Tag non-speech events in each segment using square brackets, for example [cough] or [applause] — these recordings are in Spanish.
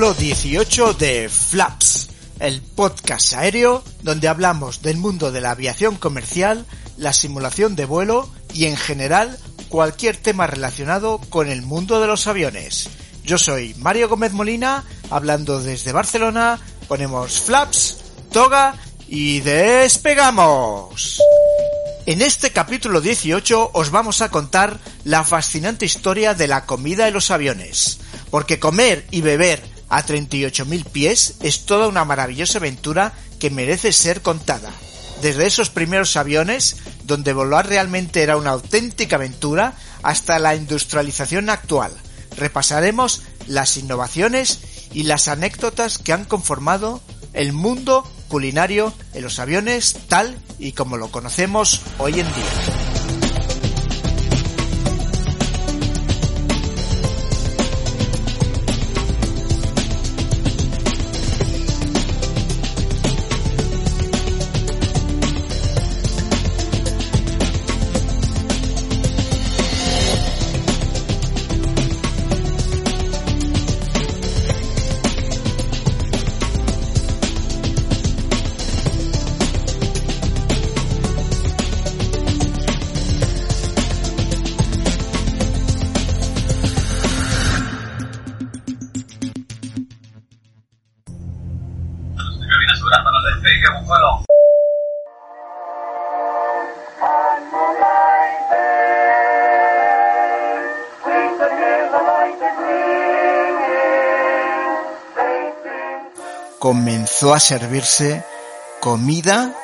capítulo 18 de Flaps, el podcast aéreo donde hablamos del mundo de la aviación comercial, la simulación de vuelo y en general cualquier tema relacionado con el mundo de los aviones. Yo soy Mario Gómez Molina, hablando desde Barcelona, ponemos Flaps, toga y despegamos. En este capítulo 18 os vamos a contar la fascinante historia de la comida en los aviones, porque comer y beber a 38.000 pies es toda una maravillosa aventura que merece ser contada. Desde esos primeros aviones, donde volar realmente era una auténtica aventura, hasta la industrialización actual. Repasaremos las innovaciones y las anécdotas que han conformado el mundo culinario en los aviones tal y como lo conocemos hoy en día. A servirse comida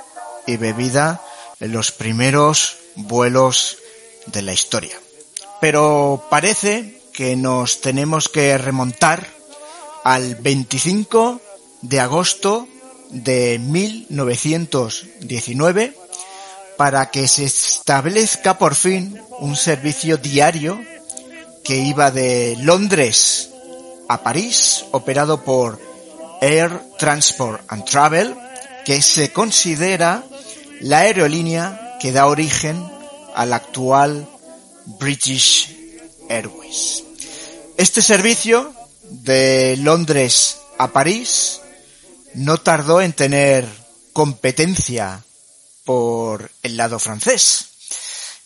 y bebida en los primeros vuelos de la historia. Pero parece que nos tenemos que remontar al 25 de agosto de 1919 para que se establezca por fin un servicio diario que iba de Londres a París, operado por Air Transport and Travel, que se considera la aerolínea que da origen al actual British Airways. Este servicio de Londres a París no tardó en tener competencia por el lado francés.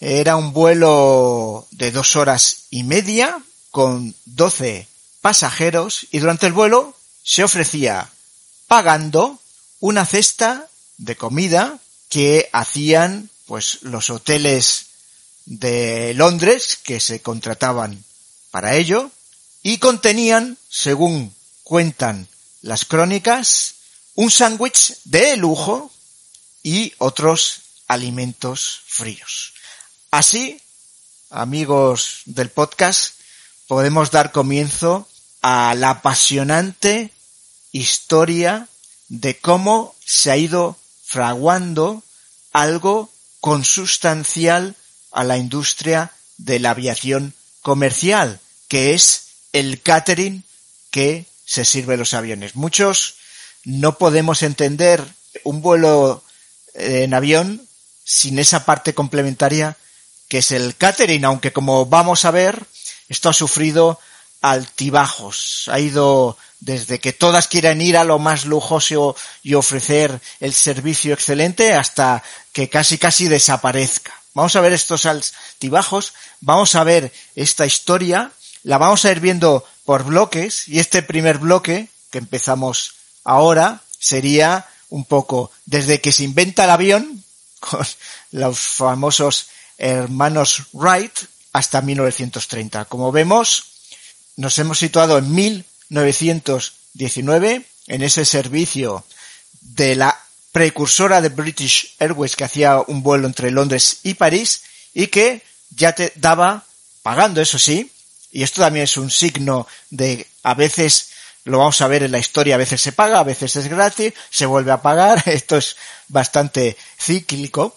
Era un vuelo de dos horas y media con 12 pasajeros y durante el vuelo se ofrecía pagando una cesta de comida que hacían pues los hoteles de Londres que se contrataban para ello y contenían, según cuentan las crónicas, un sándwich de lujo y otros alimentos fríos. Así, amigos del podcast, podemos dar comienzo a la apasionante historia de cómo se ha ido fraguando algo consustancial a la industria de la aviación comercial, que es el catering que se sirve los aviones. Muchos no podemos entender un vuelo en avión sin esa parte complementaria que es el catering, aunque como vamos a ver, esto ha sufrido altibajos. Ha ido desde que todas quieren ir a lo más lujoso y ofrecer el servicio excelente hasta que casi casi desaparezca. Vamos a ver estos altibajos, vamos a ver esta historia, la vamos a ir viendo por bloques y este primer bloque que empezamos ahora sería un poco desde que se inventa el avión [laughs] con los famosos hermanos Wright hasta 1930. Como vemos, nos hemos situado en 1919 en ese servicio de la precursora de British Airways que hacía un vuelo entre Londres y París y que ya te daba pagando, eso sí, y esto también es un signo de a veces lo vamos a ver en la historia, a veces se paga, a veces es gratis, se vuelve a pagar, [laughs] esto es bastante cíclico.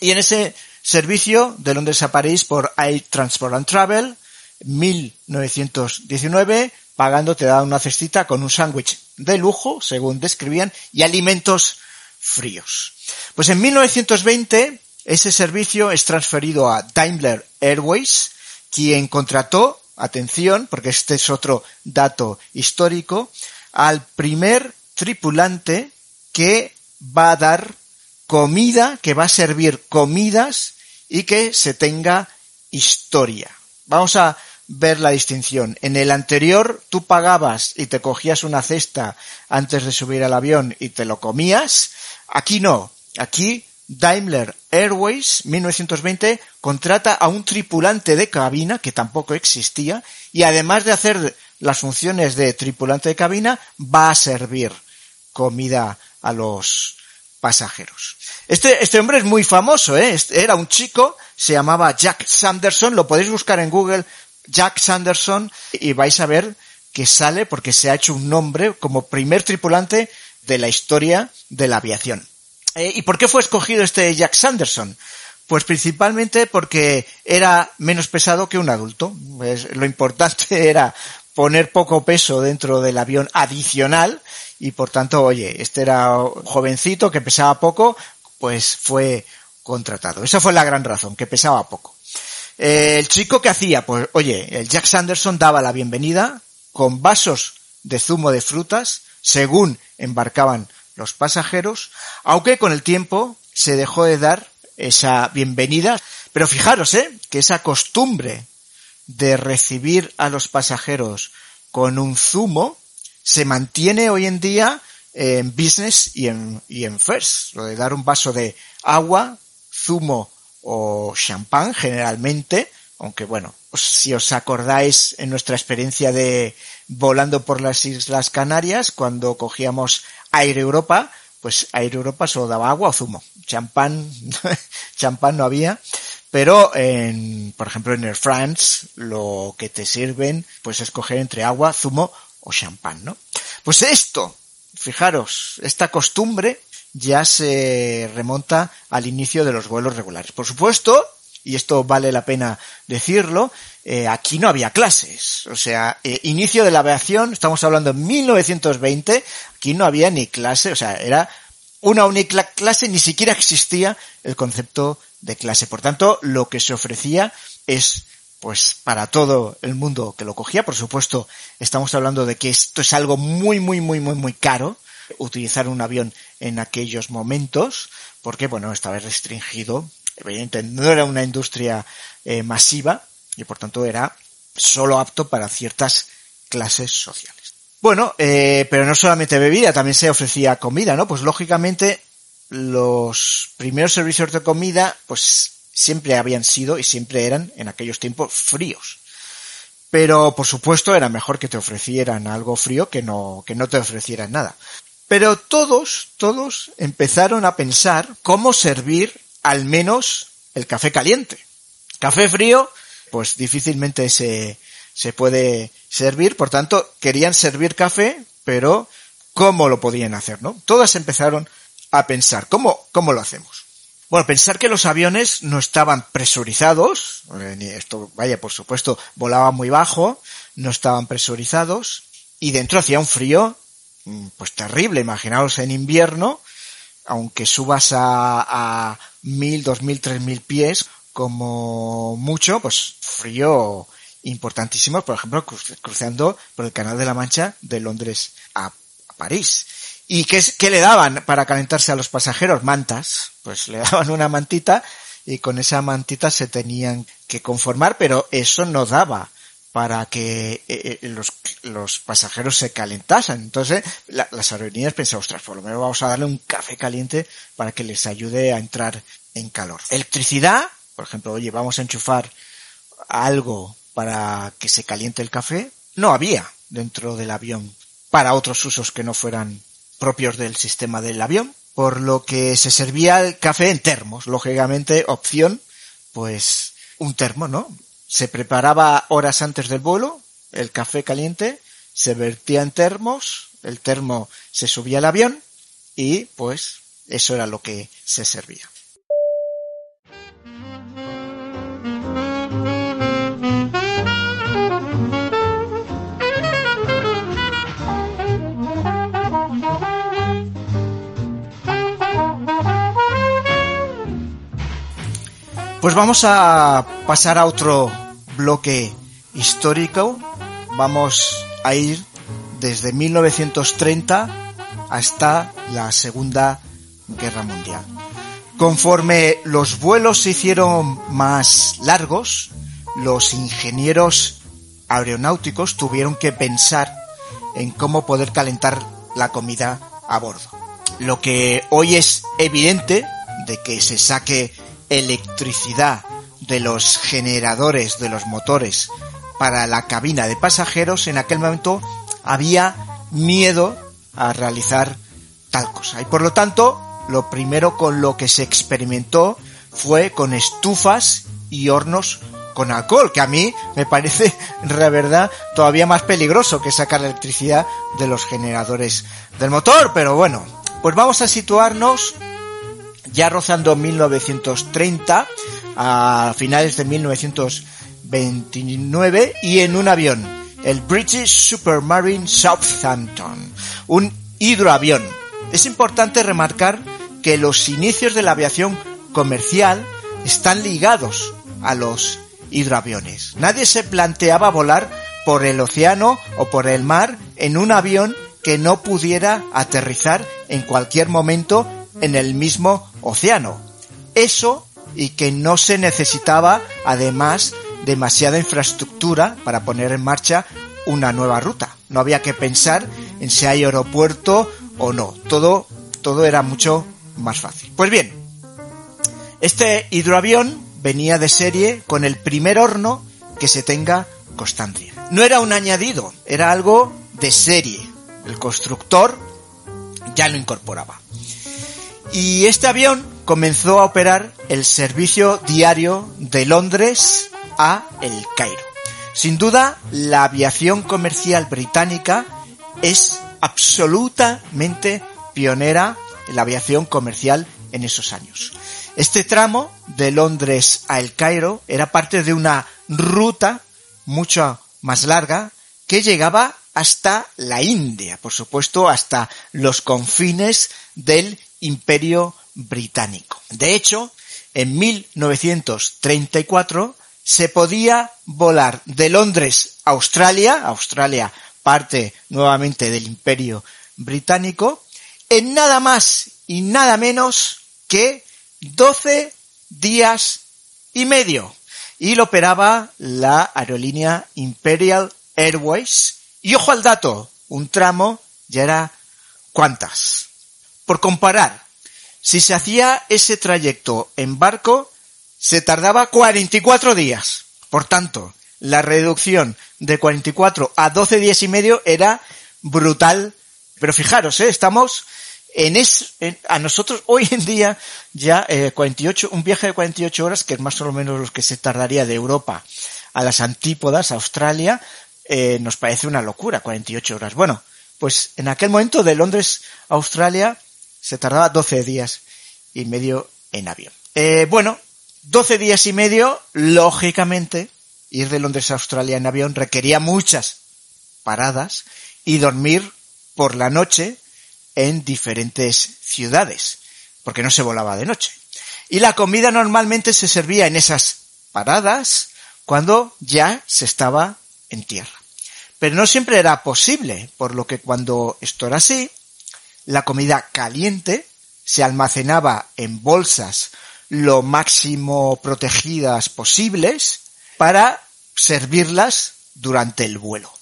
Y en ese servicio de Londres a París por Air Transport and Travel, 1919, pagando te da una cestita con un sándwich de lujo, según describían, y alimentos fríos. Pues en 1920 ese servicio es transferido a Daimler Airways, quien contrató atención, porque este es otro dato histórico, al primer tripulante que va a dar comida, que va a servir comidas y que se tenga historia. Vamos a ver la distinción. En el anterior tú pagabas y te cogías una cesta antes de subir al avión y te lo comías. Aquí no. Aquí Daimler Airways 1920 contrata a un tripulante de cabina que tampoco existía y además de hacer las funciones de tripulante de cabina va a servir comida a los pasajeros. Este, este hombre es muy famoso, ¿eh? Era un chico, se llamaba Jack Sanderson, lo podéis buscar en Google, Jack Sanderson, y vais a ver que sale porque se ha hecho un nombre como primer tripulante de la historia de la aviación. Eh, ¿Y por qué fue escogido este Jack Sanderson? Pues principalmente porque era menos pesado que un adulto. lo importante [laughs] era poner poco peso dentro del avión adicional y por tanto, oye, este era jovencito que pesaba poco, pues fue contratado. Esa fue la gran razón, que pesaba poco. Eh, el chico que hacía, pues oye, el Jack Sanderson daba la bienvenida con vasos de zumo de frutas según embarcaban los pasajeros, aunque con el tiempo se dejó de dar esa bienvenida. Pero fijaros, ¿eh? que esa costumbre de recibir a los pasajeros con un zumo se mantiene hoy en día en business y en, y en first. Lo de dar un vaso de agua, zumo o champán generalmente, aunque bueno, si os acordáis en nuestra experiencia de volando por las Islas Canarias, cuando cogíamos Air Europa, pues Air Europa solo daba agua o zumo. Champán, [laughs] champán no había. Pero en, por ejemplo, en Air France, lo que te sirven, pues escoger entre agua, zumo o champán, ¿no? Pues esto, fijaros, esta costumbre ya se remonta al inicio de los vuelos regulares. Por supuesto, y esto vale la pena decirlo, eh, aquí no había clases. O sea, eh, inicio de la aviación, estamos hablando en 1920, aquí no había ni clase, o sea, era una única clase, ni siquiera existía el concepto de clase. Por tanto, lo que se ofrecía es pues para todo el mundo que lo cogía. Por supuesto, estamos hablando de que esto es algo muy, muy, muy, muy, muy caro, utilizar un avión en aquellos momentos, porque, bueno, estaba restringido. Evidentemente, no era una industria eh, masiva y, por tanto, era solo apto para ciertas clases sociales. Bueno, eh, pero no solamente bebida, también se ofrecía comida, ¿no? Pues lógicamente los primeros servicios de comida, pues siempre habían sido y siempre eran en aquellos tiempos fríos. Pero por supuesto era mejor que te ofrecieran algo frío que no, que no te ofrecieran nada. Pero todos, todos empezaron a pensar cómo servir al menos el café caliente. Café frío, pues difícilmente se, se puede servir, por tanto, querían servir café, pero ¿cómo lo podían hacer, no? Todas empezaron a pensar, ¿cómo, cómo lo hacemos? Bueno, pensar que los aviones no estaban presurizados, eh, esto, vaya, por supuesto, volaba muy bajo, no estaban presurizados, y dentro hacía un frío, pues terrible, imaginaos en invierno, aunque subas a, a mil, dos mil, tres mil pies, como mucho, pues frío importantísimo, por ejemplo, cruzando por el Canal de la Mancha de Londres a París. ¿Y qué, qué le daban para calentarse a los pasajeros? Mantas. Pues le [laughs] daban una mantita y con esa mantita se tenían que conformar, pero eso no daba para que eh, eh, los, los, pasajeros se calentasen. Entonces, las aerolíneas pensaban, ostras, por lo menos vamos a darle un café caliente para que les ayude a entrar en calor. Electricidad, por ejemplo, oye, vamos a enchufar algo para que se caliente el café. No había dentro del avión para otros usos que no fueran propios del sistema del avión, por lo que se servía el café en termos, lógicamente opción, pues un termo, ¿no? Se preparaba horas antes del vuelo, el café caliente, se vertía en termos, el termo se subía al avión y pues eso era lo que se servía. Pues vamos a pasar a otro bloque histórico. Vamos a ir desde 1930 hasta la Segunda Guerra Mundial. Conforme los vuelos se hicieron más largos, los ingenieros aeronáuticos tuvieron que pensar en cómo poder calentar la comida a bordo. Lo que hoy es evidente de que se saque electricidad de los generadores de los motores para la cabina de pasajeros, en aquel momento había miedo a realizar tal cosa. Y por lo tanto, lo primero con lo que se experimentó fue con estufas y hornos con alcohol, que a mí me parece, [laughs] la verdad, todavía más peligroso que sacar electricidad de los generadores del motor. Pero bueno, pues vamos a situarnos ya rozando 1930, a finales de 1929, y en un avión, el British Supermarine Southampton, un hidroavión. Es importante remarcar que los inicios de la aviación comercial están ligados a los hidroaviones. Nadie se planteaba volar por el océano o por el mar en un avión que no pudiera aterrizar en cualquier momento en el mismo océano. Eso y que no se necesitaba además demasiada infraestructura para poner en marcha una nueva ruta. No había que pensar en si hay aeropuerto o no. Todo, todo era mucho más fácil. Pues bien, este hidroavión venía de serie con el primer horno que se tenga constancia. No era un añadido, era algo de serie. El constructor ya lo incorporaba. Y este avión comenzó a operar el servicio diario de Londres a El Cairo. Sin duda, la aviación comercial británica es absolutamente pionera en la aviación comercial en esos años. Este tramo de Londres a El Cairo era parte de una ruta mucho más larga que llegaba hasta la India, por supuesto, hasta los confines del Imperio Británico. De hecho, en 1934 se podía volar de Londres a Australia, Australia parte nuevamente del Imperio Británico, en nada más y nada menos que 12 días y medio. Y lo operaba la aerolínea Imperial Airways. Y ojo al dato, un tramo ya era cuántas. Por comparar, si se hacía ese trayecto en barco, se tardaba 44 días. Por tanto, la reducción de 44 a 12 días y medio era brutal. Pero fijaros, ¿eh? estamos en es, a nosotros hoy en día ya eh, 48, un viaje de 48 horas, que es más o menos lo que se tardaría de Europa a las antípodas, a Australia, eh, nos parece una locura, 48 horas. Bueno, pues en aquel momento de Londres a Australia se tardaba 12 días y medio en avión. Eh, bueno, 12 días y medio, lógicamente, ir de Londres a Australia en avión requería muchas paradas y dormir por la noche en diferentes ciudades, porque no se volaba de noche. Y la comida normalmente se servía en esas paradas cuando ya se estaba en tierra. Pero no siempre era posible, por lo que cuando esto era así, la comida caliente se almacenaba en bolsas lo máximo protegidas posibles para servirlas durante el vuelo.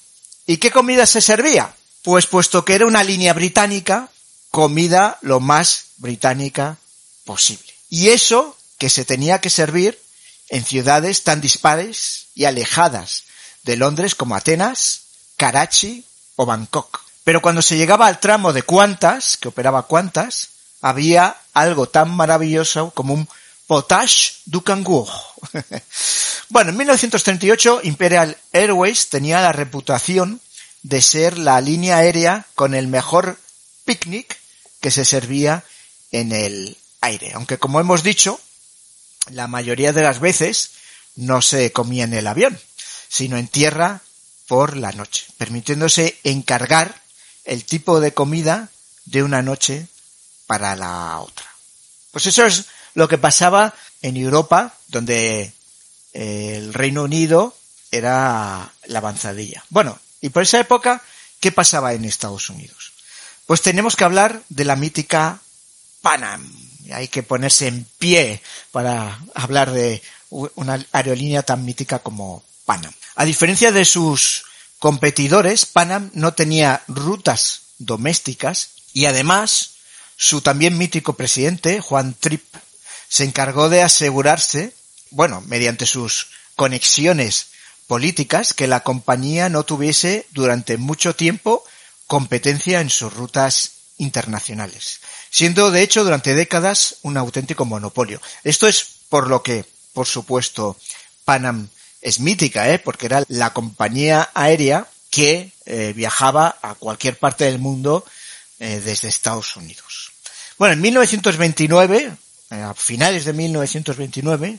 ¿Y qué comida se servía? Pues puesto que era una línea británica, comida lo más británica posible. Y eso que se tenía que servir en ciudades tan dispares y alejadas de Londres como Atenas, Karachi o Bangkok. Pero cuando se llegaba al tramo de Qantas, que operaba Qantas, había algo tan maravilloso como un potage du cangur. [laughs] bueno, en 1938 Imperial Airways tenía la reputación de ser la línea aérea con el mejor picnic que se servía en el aire. Aunque como hemos dicho, la mayoría de las veces no se comía en el avión, sino en tierra por la noche, permitiéndose encargar el tipo de comida de una noche para la otra. Pues eso es lo que pasaba en Europa, donde el Reino Unido era la avanzadilla. Bueno, y por esa época, ¿qué pasaba en Estados Unidos? Pues tenemos que hablar de la mítica Panam. Hay que ponerse en pie para hablar de una aerolínea tan mítica como Panam. A diferencia de sus competidores, Panam no tenía rutas domésticas y además su también mítico presidente, Juan Tripp, se encargó de asegurarse, bueno, mediante sus conexiones políticas, que la compañía no tuviese durante mucho tiempo competencia en sus rutas internacionales, siendo de hecho durante décadas un auténtico monopolio. Esto es por lo que, por supuesto, Panam es mítica, ¿eh? porque era la compañía aérea que eh, viajaba a cualquier parte del mundo eh, desde Estados Unidos. Bueno, en 1929, eh, a finales de 1929,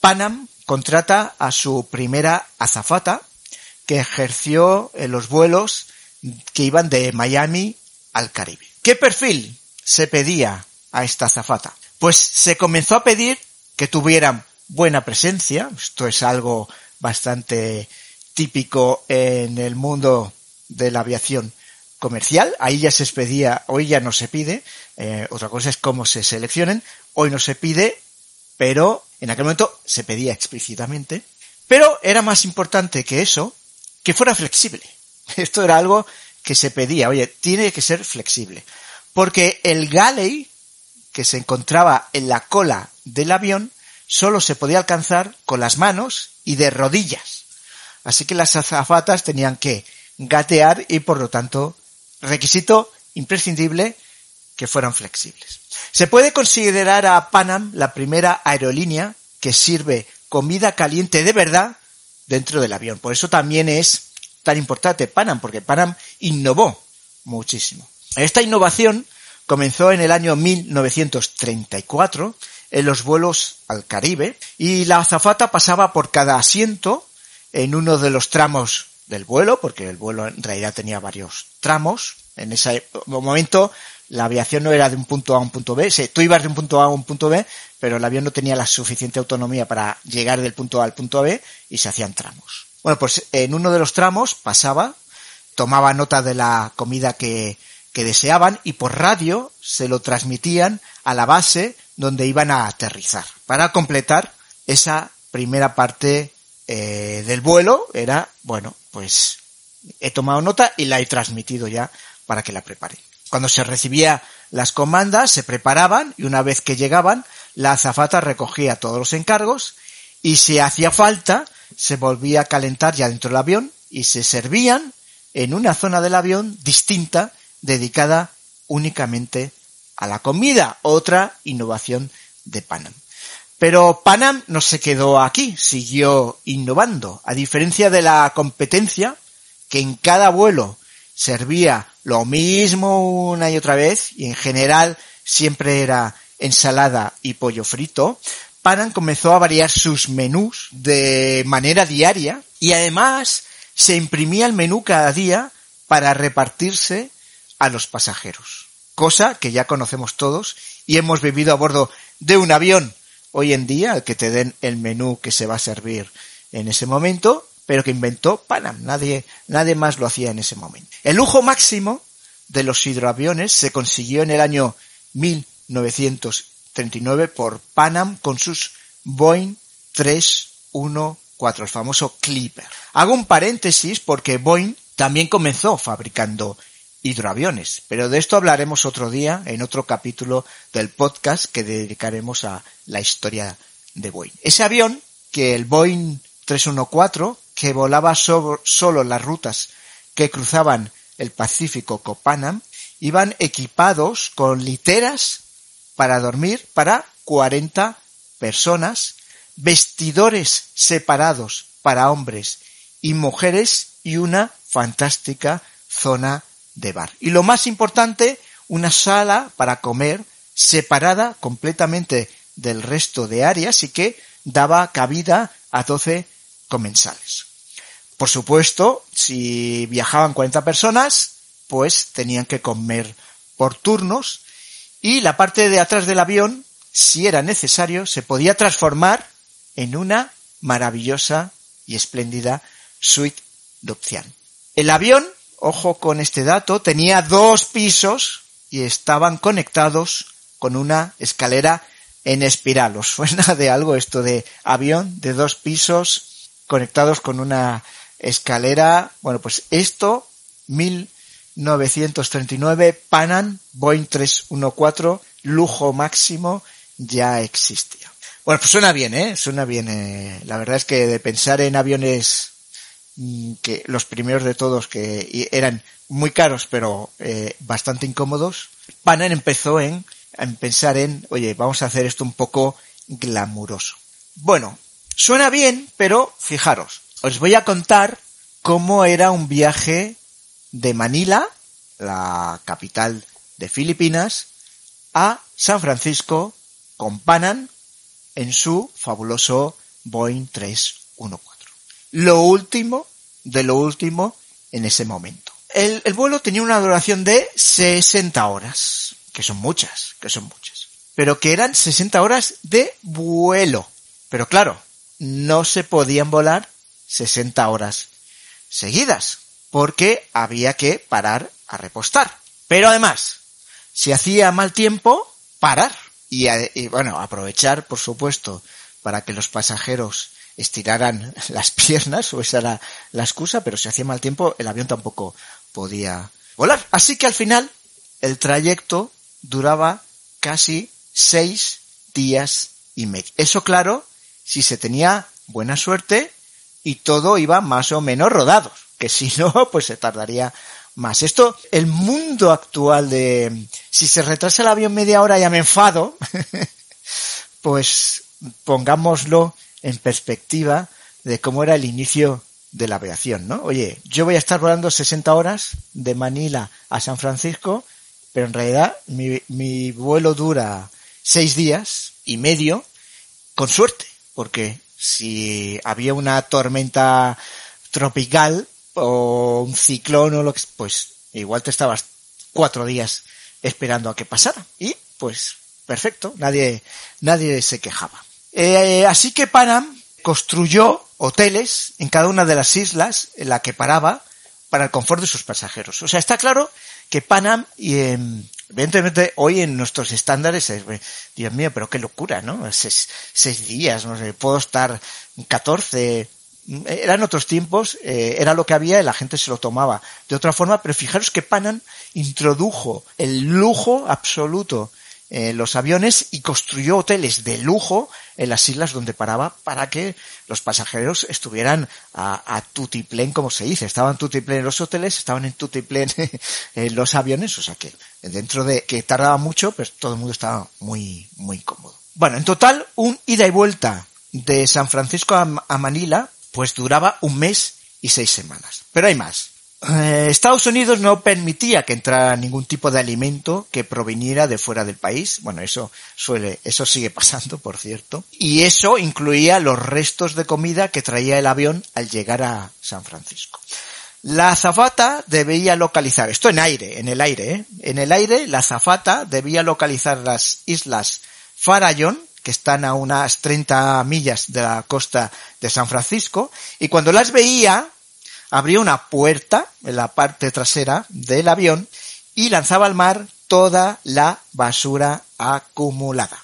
Panam contrata a su primera azafata que ejerció en los vuelos que iban de Miami al Caribe. ¿Qué perfil se pedía a esta azafata? Pues se comenzó a pedir que tuvieran buena presencia, esto es algo bastante típico en el mundo de la aviación comercial, ahí ya se pedía, hoy ya no se pide, eh, otra cosa es cómo se seleccionen, hoy no se pide, pero en aquel momento se pedía explícitamente, pero era más importante que eso, que fuera flexible. [laughs] Esto era algo que se pedía, oye, tiene que ser flexible, porque el galley que se encontraba en la cola del avión solo se podía alcanzar con las manos y de rodillas. Así que las azafatas tenían que gatear y por lo tanto requisito imprescindible que fueran flexibles. Se puede considerar a Panam la primera aerolínea que sirve comida caliente de verdad dentro del avión. Por eso también es tan importante Panam, porque Panam innovó muchísimo. Esta innovación comenzó en el año 1934 en los vuelos al Caribe y la azafata pasaba por cada asiento en uno de los tramos del vuelo, porque el vuelo en realidad tenía varios tramos. En ese momento la aviación no era de un punto A a un punto B, tú ibas de un punto A a un punto B, pero el avión no tenía la suficiente autonomía para llegar del punto A al punto B y se hacían tramos. Bueno, pues en uno de los tramos pasaba, tomaba nota de la comida que, que deseaban y por radio se lo transmitían a la base donde iban a aterrizar. Para completar esa primera parte eh, del vuelo era, bueno, pues he tomado nota y la he transmitido ya para que la prepare. Cuando se recibía las comandas, se preparaban y una vez que llegaban, la azafata recogía todos los encargos y si hacía falta, se volvía a calentar ya dentro del avión y se servían en una zona del avión distinta dedicada únicamente a la comida, otra innovación de Panam. Pero Panam no se quedó aquí, siguió innovando. A diferencia de la competencia, que en cada vuelo servía lo mismo una y otra vez, y en general siempre era ensalada y pollo frito, Panam comenzó a variar sus menús de manera diaria y además se imprimía el menú cada día para repartirse a los pasajeros cosa que ya conocemos todos y hemos vivido a bordo de un avión hoy en día, al que te den el menú que se va a servir en ese momento, pero que inventó Panam. Nadie, nadie más lo hacía en ese momento. El lujo máximo de los hidroaviones se consiguió en el año 1939 por Panam con sus Boeing 314, el famoso Clipper. Hago un paréntesis porque Boeing también comenzó fabricando hidroaviones. Pero de esto hablaremos otro día en otro capítulo del podcast que dedicaremos a la historia de Boeing. Ese avión, que el Boeing 314, que volaba solo las rutas que cruzaban el Pacífico con Panam, iban equipados con literas para dormir para 40 personas, vestidores separados para hombres y mujeres y una fantástica zona de bar. Y lo más importante, una sala para comer separada completamente del resto de áreas y que daba cabida a 12 comensales. Por supuesto, si viajaban 40 personas, pues tenían que comer por turnos y la parte de atrás del avión, si era necesario, se podía transformar en una maravillosa y espléndida suite nupcial. El avión, ojo con este dato, tenía dos pisos y estaban conectados con una escalera en espiral. ¿Os suena de algo esto de avión de dos pisos conectados con una escalera? Bueno, pues esto, 1939, Panam, Boeing 314, lujo máximo, ya existía. Bueno, pues suena bien, ¿eh? Suena bien. Eh. La verdad es que de pensar en aviones que los primeros de todos que eran muy caros pero eh, bastante incómodos, Panam empezó en, en pensar en, oye, vamos a hacer esto un poco glamuroso. Bueno, suena bien, pero fijaros, os voy a contar cómo era un viaje de Manila, la capital de Filipinas, a San Francisco con Panam en su fabuloso Boeing 314. Lo último de lo último en ese momento. El, vuelo tenía una duración de 60 horas, que son muchas, que son muchas, pero que eran 60 horas de vuelo. Pero claro, no se podían volar 60 horas seguidas, porque había que parar a repostar. Pero además, si hacía mal tiempo, parar y, bueno, aprovechar, por supuesto, para que los pasajeros estiraran las piernas, o esa era la excusa, pero si hacía mal tiempo, el avión tampoco podía volar. Así que al final, el trayecto duraba casi seis días y medio. Eso claro, si se tenía buena suerte y todo iba más o menos rodado, que si no, [laughs] pues se tardaría más. Esto, el mundo actual de, si se retrasa el avión media hora ya me enfado, [laughs] pues pongámoslo en perspectiva de cómo era el inicio de la aviación, ¿no? Oye, yo voy a estar volando 60 horas de Manila a San Francisco, pero en realidad mi, mi vuelo dura seis días y medio, con suerte, porque si había una tormenta tropical, o un ciclón o lo que, pues igual te estabas cuatro días esperando a que pasara. Y pues perfecto, nadie, nadie se quejaba. Eh, así que Panam construyó hoteles en cada una de las islas en la que paraba para el confort de sus pasajeros. O sea, está claro que Panam, y evidentemente hoy en nuestros estándares es, Dios mío, pero qué locura, ¿no? Seis, seis días, no sé, puedo estar 14, eran otros tiempos, eh, era lo que había y la gente se lo tomaba de otra forma, pero fijaros que Panam introdujo el lujo absoluto en los aviones y construyó hoteles de lujo en las islas donde paraba para que los pasajeros estuvieran a, a tutiplén, como se dice. Estaban tutiplén en los hoteles, estaban en tutiplén [laughs] en los aviones, o sea que dentro de que tardaba mucho, pues todo el mundo estaba muy, muy cómodo. Bueno, en total, un ida y vuelta de San Francisco a Manila pues duraba un mes y seis semanas. Pero hay más. Eh, Estados Unidos no permitía que entrara ningún tipo de alimento que proviniera de fuera del país. Bueno, eso suele, eso sigue pasando, por cierto. Y eso incluía los restos de comida que traía el avión al llegar a San Francisco. La azafata debía localizar, esto en aire, en el aire, ¿eh? en el aire la azafata debía localizar las islas Farallón, que están a unas 30 millas de la costa de San Francisco, y cuando las veía, abría una puerta en la parte trasera del avión y lanzaba al mar toda la basura acumulada.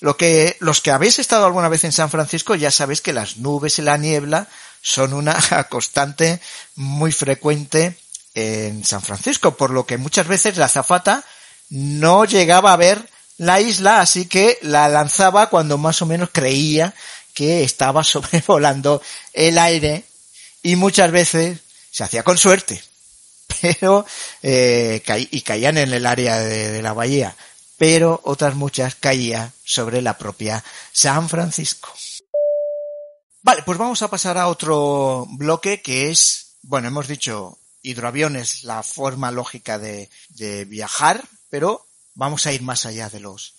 Lo que, los que habéis estado alguna vez en San Francisco ya sabéis que las nubes y la niebla son una [laughs] constante muy frecuente en San Francisco, por lo que muchas veces la zafata no llegaba a ver la isla, así que la lanzaba cuando más o menos creía que estaba [laughs] sobrevolando el aire y muchas veces se hacía con suerte, [laughs] pero eh, y caían en el área de, la bahía, pero otras muchas caían sobre la propia San Francisco. Vale, pues vamos a pasar a otro bloque que es, bueno, hemos dicho hidroaviones, la forma lógica de, de viajar, pero vamos a ir más allá de los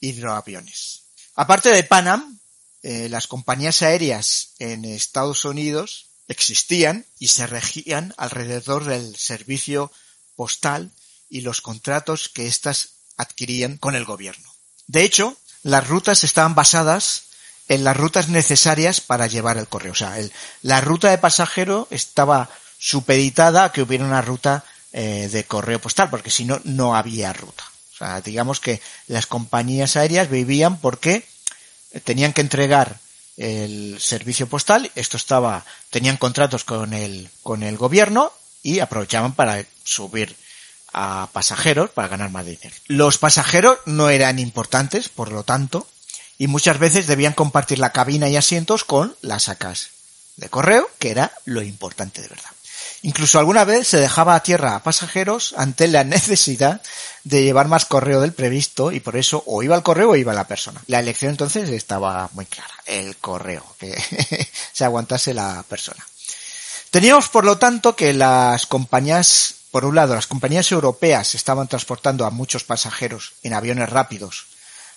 hidroaviones. Aparte de Panam, eh, las compañías aéreas en Estados Unidos existían y se regían alrededor del servicio postal y los contratos que éstas adquirían con el gobierno. De hecho, las rutas estaban basadas en las rutas necesarias para llevar el correo. O sea, la ruta de pasajero estaba supeditada a que hubiera una ruta eh, de correo postal, porque si no, no había ruta. O sea, digamos que las compañías aéreas vivían porque tenían que entregar el servicio postal, esto estaba, tenían contratos con el, con el gobierno y aprovechaban para subir a pasajeros para ganar más dinero. Los pasajeros no eran importantes, por lo tanto, y muchas veces debían compartir la cabina y asientos con las sacas de correo, que era lo importante de verdad. Incluso alguna vez se dejaba a tierra a pasajeros ante la necesidad de llevar más correo del previsto y por eso o iba el correo o iba la persona. La elección entonces estaba muy clara, el correo, que [laughs] se aguantase la persona. Teníamos por lo tanto que las compañías, por un lado, las compañías europeas estaban transportando a muchos pasajeros en aviones rápidos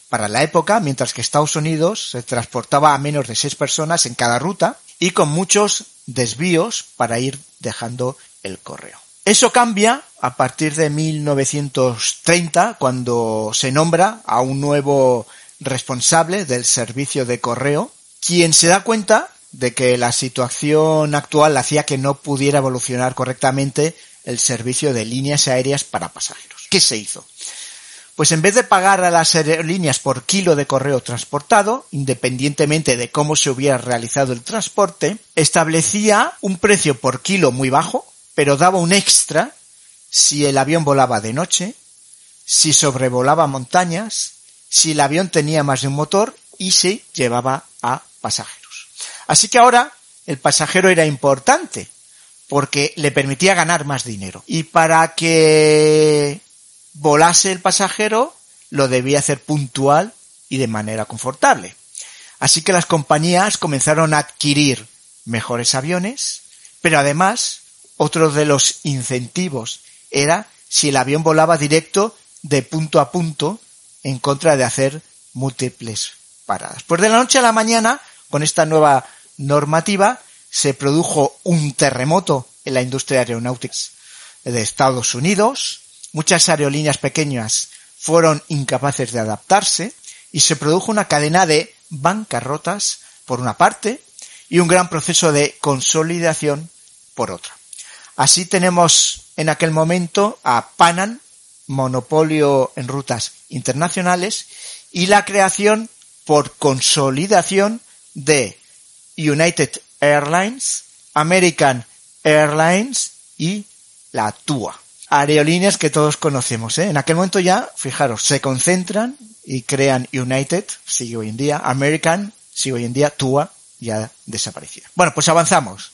para la época, mientras que Estados Unidos se transportaba a menos de seis personas en cada ruta y con muchos desvíos para ir dejando el correo. Eso cambia a partir de 1930 cuando se nombra a un nuevo responsable del servicio de correo, quien se da cuenta de que la situación actual hacía que no pudiera evolucionar correctamente el servicio de líneas aéreas para pasajeros. ¿Qué se hizo? Pues en vez de pagar a las aerolíneas por kilo de correo transportado, independientemente de cómo se hubiera realizado el transporte, establecía un precio por kilo muy bajo, pero daba un extra si el avión volaba de noche, si sobrevolaba montañas, si el avión tenía más de un motor y si llevaba a pasajeros. Así que ahora el pasajero era importante porque le permitía ganar más dinero. Y para que volase el pasajero, lo debía hacer puntual y de manera confortable. Así que las compañías comenzaron a adquirir mejores aviones, pero además otro de los incentivos era si el avión volaba directo de punto a punto en contra de hacer múltiples paradas. Pues de la noche a la mañana, con esta nueva normativa, se produjo un terremoto en la industria aeronáutica de Estados Unidos, Muchas aerolíneas pequeñas fueron incapaces de adaptarse y se produjo una cadena de bancarrotas por una parte y un gran proceso de consolidación por otra. Así tenemos en aquel momento a Panam, monopolio en rutas internacionales, y la creación por consolidación de United Airlines, American Airlines y la TUA aerolíneas que todos conocemos. ¿eh? En aquel momento ya, fijaros, se concentran y crean United, sigue hoy en día, American, sigue hoy en día, TUA, ya desaparecida. Bueno, pues avanzamos.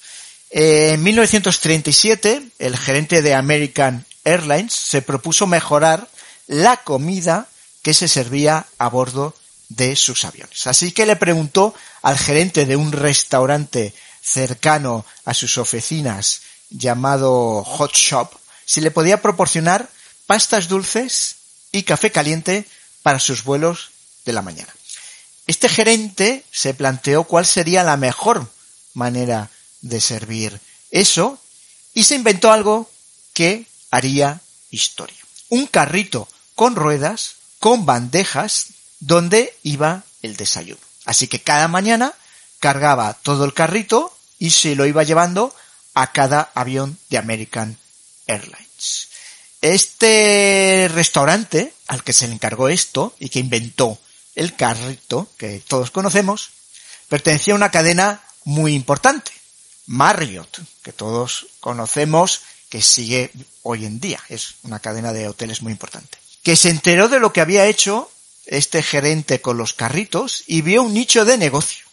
Eh, en 1937, el gerente de American Airlines se propuso mejorar la comida que se servía a bordo de sus aviones. Así que le preguntó al gerente de un restaurante cercano a sus oficinas llamado Hot Shop, si le podía proporcionar pastas dulces y café caliente para sus vuelos de la mañana. Este gerente se planteó cuál sería la mejor manera de servir eso y se inventó algo que haría historia. Un carrito con ruedas, con bandejas, donde iba el desayuno. Así que cada mañana cargaba todo el carrito y se lo iba llevando a cada avión de American Airlines. Este restaurante al que se le encargó esto y que inventó el carrito que todos conocemos, pertenecía a una cadena muy importante, Marriott, que todos conocemos que sigue hoy en día, es una cadena de hoteles muy importante, que se enteró de lo que había hecho este gerente con los carritos y vio un nicho de negocio.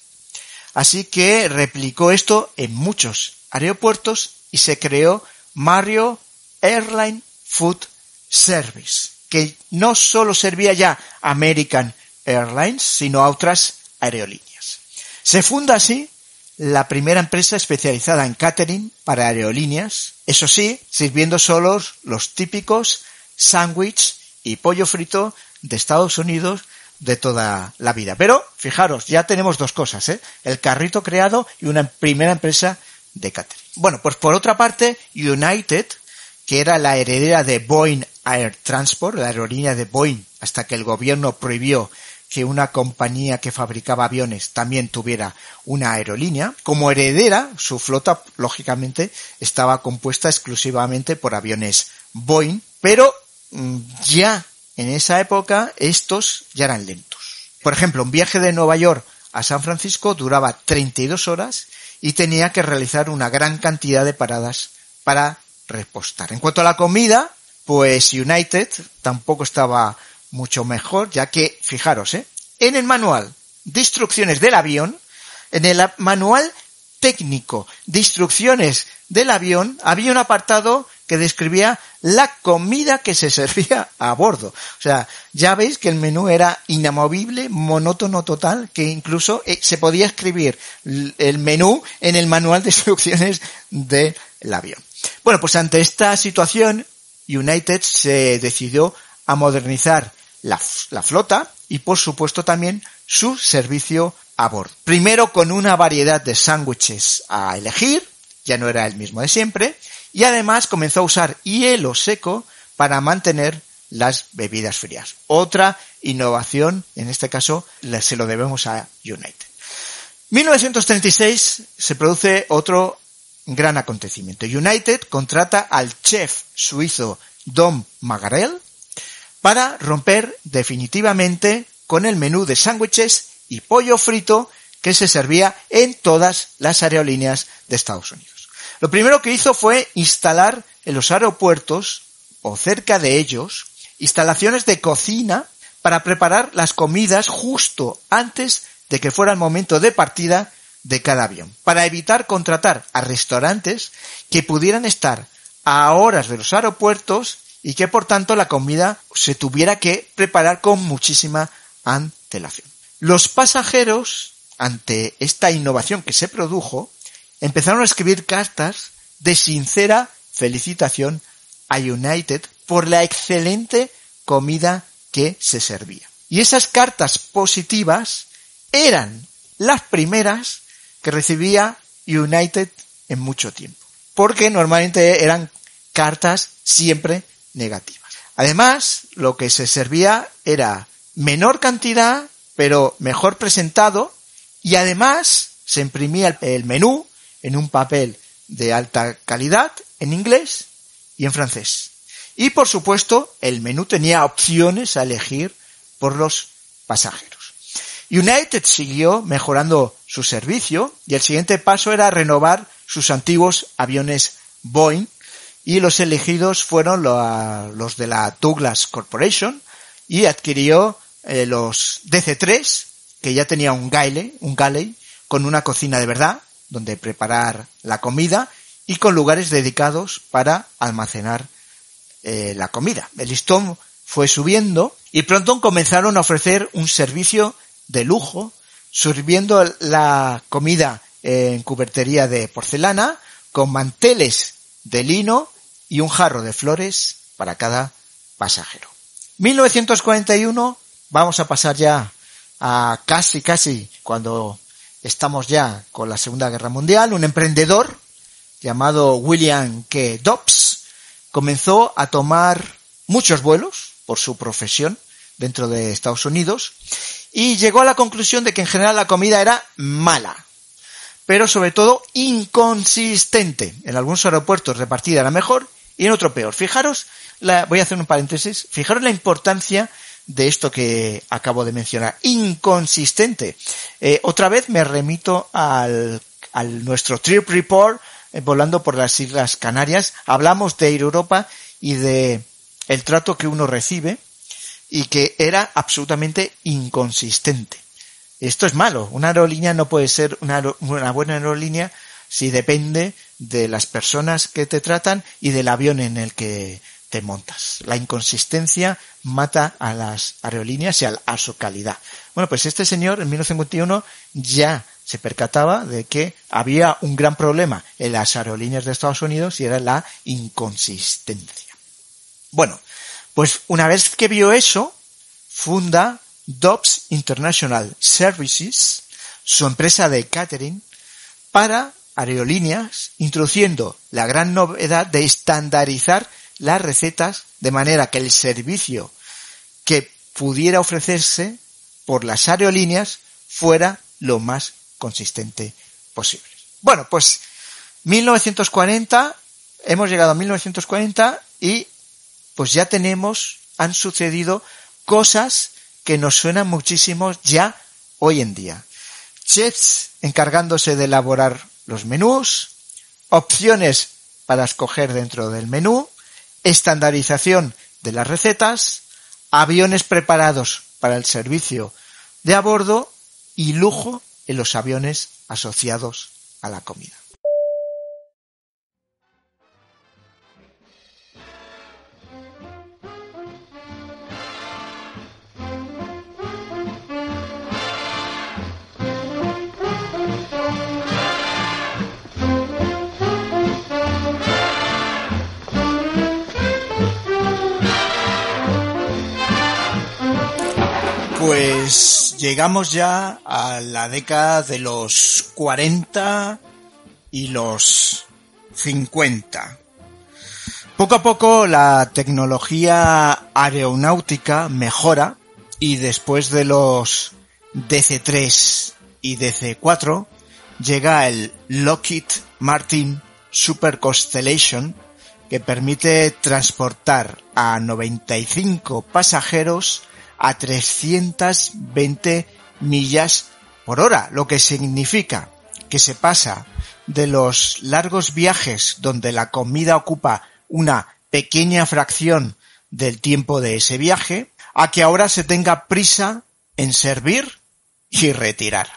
Así que replicó esto en muchos aeropuertos y se creó Mario Airline Food Service, que no solo servía ya American Airlines, sino a otras aerolíneas. Se funda así la primera empresa especializada en catering para aerolíneas, eso sí, sirviendo solos los típicos sándwich y pollo frito de Estados Unidos de toda la vida. Pero, fijaros, ya tenemos dos cosas, ¿eh? El carrito creado y una primera empresa de catering. Bueno, pues por otra parte, United, que era la heredera de Boeing Air Transport, la aerolínea de Boeing, hasta que el gobierno prohibió que una compañía que fabricaba aviones también tuviera una aerolínea. Como heredera, su flota, lógicamente, estaba compuesta exclusivamente por aviones Boeing, pero mm, ya en esa época estos ya eran lentos. Por ejemplo, un viaje de Nueva York a San Francisco duraba 32 horas y tenía que realizar una gran cantidad de paradas para repostar. En cuanto a la comida, pues United tampoco estaba mucho mejor, ya que, fijaros, ¿eh? en el manual de instrucciones del avión, en el manual técnico de instrucciones del avión, había un apartado que describía la comida que se [laughs] servía a bordo. O sea, ya veis que el menú era inamovible, monótono total, que incluso eh, se podía escribir el menú en el manual de [laughs] instrucciones del avión. Bueno, pues ante esta situación, United se decidió a modernizar la, flota y por supuesto también su servicio a bordo. Primero con una variedad de sándwiches a elegir, ya no era el mismo de siempre, y además comenzó a usar hielo seco para mantener las bebidas frías. Otra innovación, en este caso, se lo debemos a United. 1936 se produce otro gran acontecimiento. United contrata al chef suizo Dom Magarel para romper definitivamente con el menú de sándwiches y pollo frito que se servía en todas las aerolíneas de Estados Unidos. Lo primero que hizo fue instalar en los aeropuertos o cerca de ellos instalaciones de cocina para preparar las comidas justo antes de que fuera el momento de partida de cada avión, para evitar contratar a restaurantes que pudieran estar a horas de los aeropuertos y que por tanto la comida se tuviera que preparar con muchísima antelación. Los pasajeros, ante esta innovación que se produjo, empezaron a escribir cartas de sincera felicitación a United por la excelente comida que se servía. Y esas cartas positivas eran las primeras que recibía United en mucho tiempo. Porque normalmente eran cartas siempre negativas. Además, lo que se servía era menor cantidad, pero mejor presentado, y además se imprimía el menú en un papel de alta calidad en inglés y en francés. Y por supuesto, el menú tenía opciones a elegir por los pasajeros. United siguió mejorando su servicio y el siguiente paso era renovar sus antiguos aviones Boeing y los elegidos fueron los de la Douglas Corporation y adquirió eh, los DC-3 que ya tenía un galley, un con una cocina de verdad donde preparar la comida y con lugares dedicados para almacenar eh, la comida. El listón fue subiendo y pronto comenzaron a ofrecer un servicio de lujo sirviendo la comida en cubertería de porcelana, con manteles de lino y un jarro de flores para cada pasajero. 1941, vamos a pasar ya a casi, casi cuando estamos ya con la Segunda Guerra Mundial, un emprendedor llamado William K. Dobbs comenzó a tomar muchos vuelos por su profesión dentro de Estados Unidos y llegó a la conclusión de que en general la comida era mala, pero sobre todo inconsistente. En algunos aeropuertos repartida era mejor y en otro peor. Fijaros, la, voy a hacer un paréntesis, fijaros la importancia de esto que acabo de mencionar, inconsistente. Eh, otra vez me remito al, al nuestro trip report eh, volando por las Islas Canarias. Hablamos de Europa y de el trato que uno recibe y que era absolutamente inconsistente. Esto es malo. Una aerolínea no puede ser una, buena aerolínea si depende de las personas que te tratan y del avión en el que te montas. La inconsistencia mata a las aerolíneas y a, su calidad. Bueno, pues este señor en 1951 ya se percataba de que había un gran problema en las aerolíneas de Estados Unidos y era la inconsistencia. Bueno, pues una vez que vio eso, funda Dobbs International Services, su empresa de catering, para aerolíneas, introduciendo la gran novedad de estandarizar las recetas de manera que el servicio que pudiera ofrecerse por las aerolíneas fuera lo más consistente posible. Bueno, pues 1940, hemos llegado a 1940 y pues ya tenemos, han sucedido cosas que nos suenan muchísimo ya hoy en día. Chefs encargándose de elaborar los menús, opciones para escoger dentro del menú, estandarización de las recetas, aviones preparados para el servicio de a bordo y lujo en los aviones asociados a la comida. Pues llegamos ya a la década de los 40 y los 50. Poco a poco la tecnología aeronáutica mejora y después de los DC-3 y DC-4 llega el Lockheed Martin Super Constellation que permite transportar a 95 pasajeros a 320 millas por hora, lo que significa que se pasa de los largos viajes donde la comida ocupa una pequeña fracción del tiempo de ese viaje, a que ahora se tenga prisa en servir y retirar.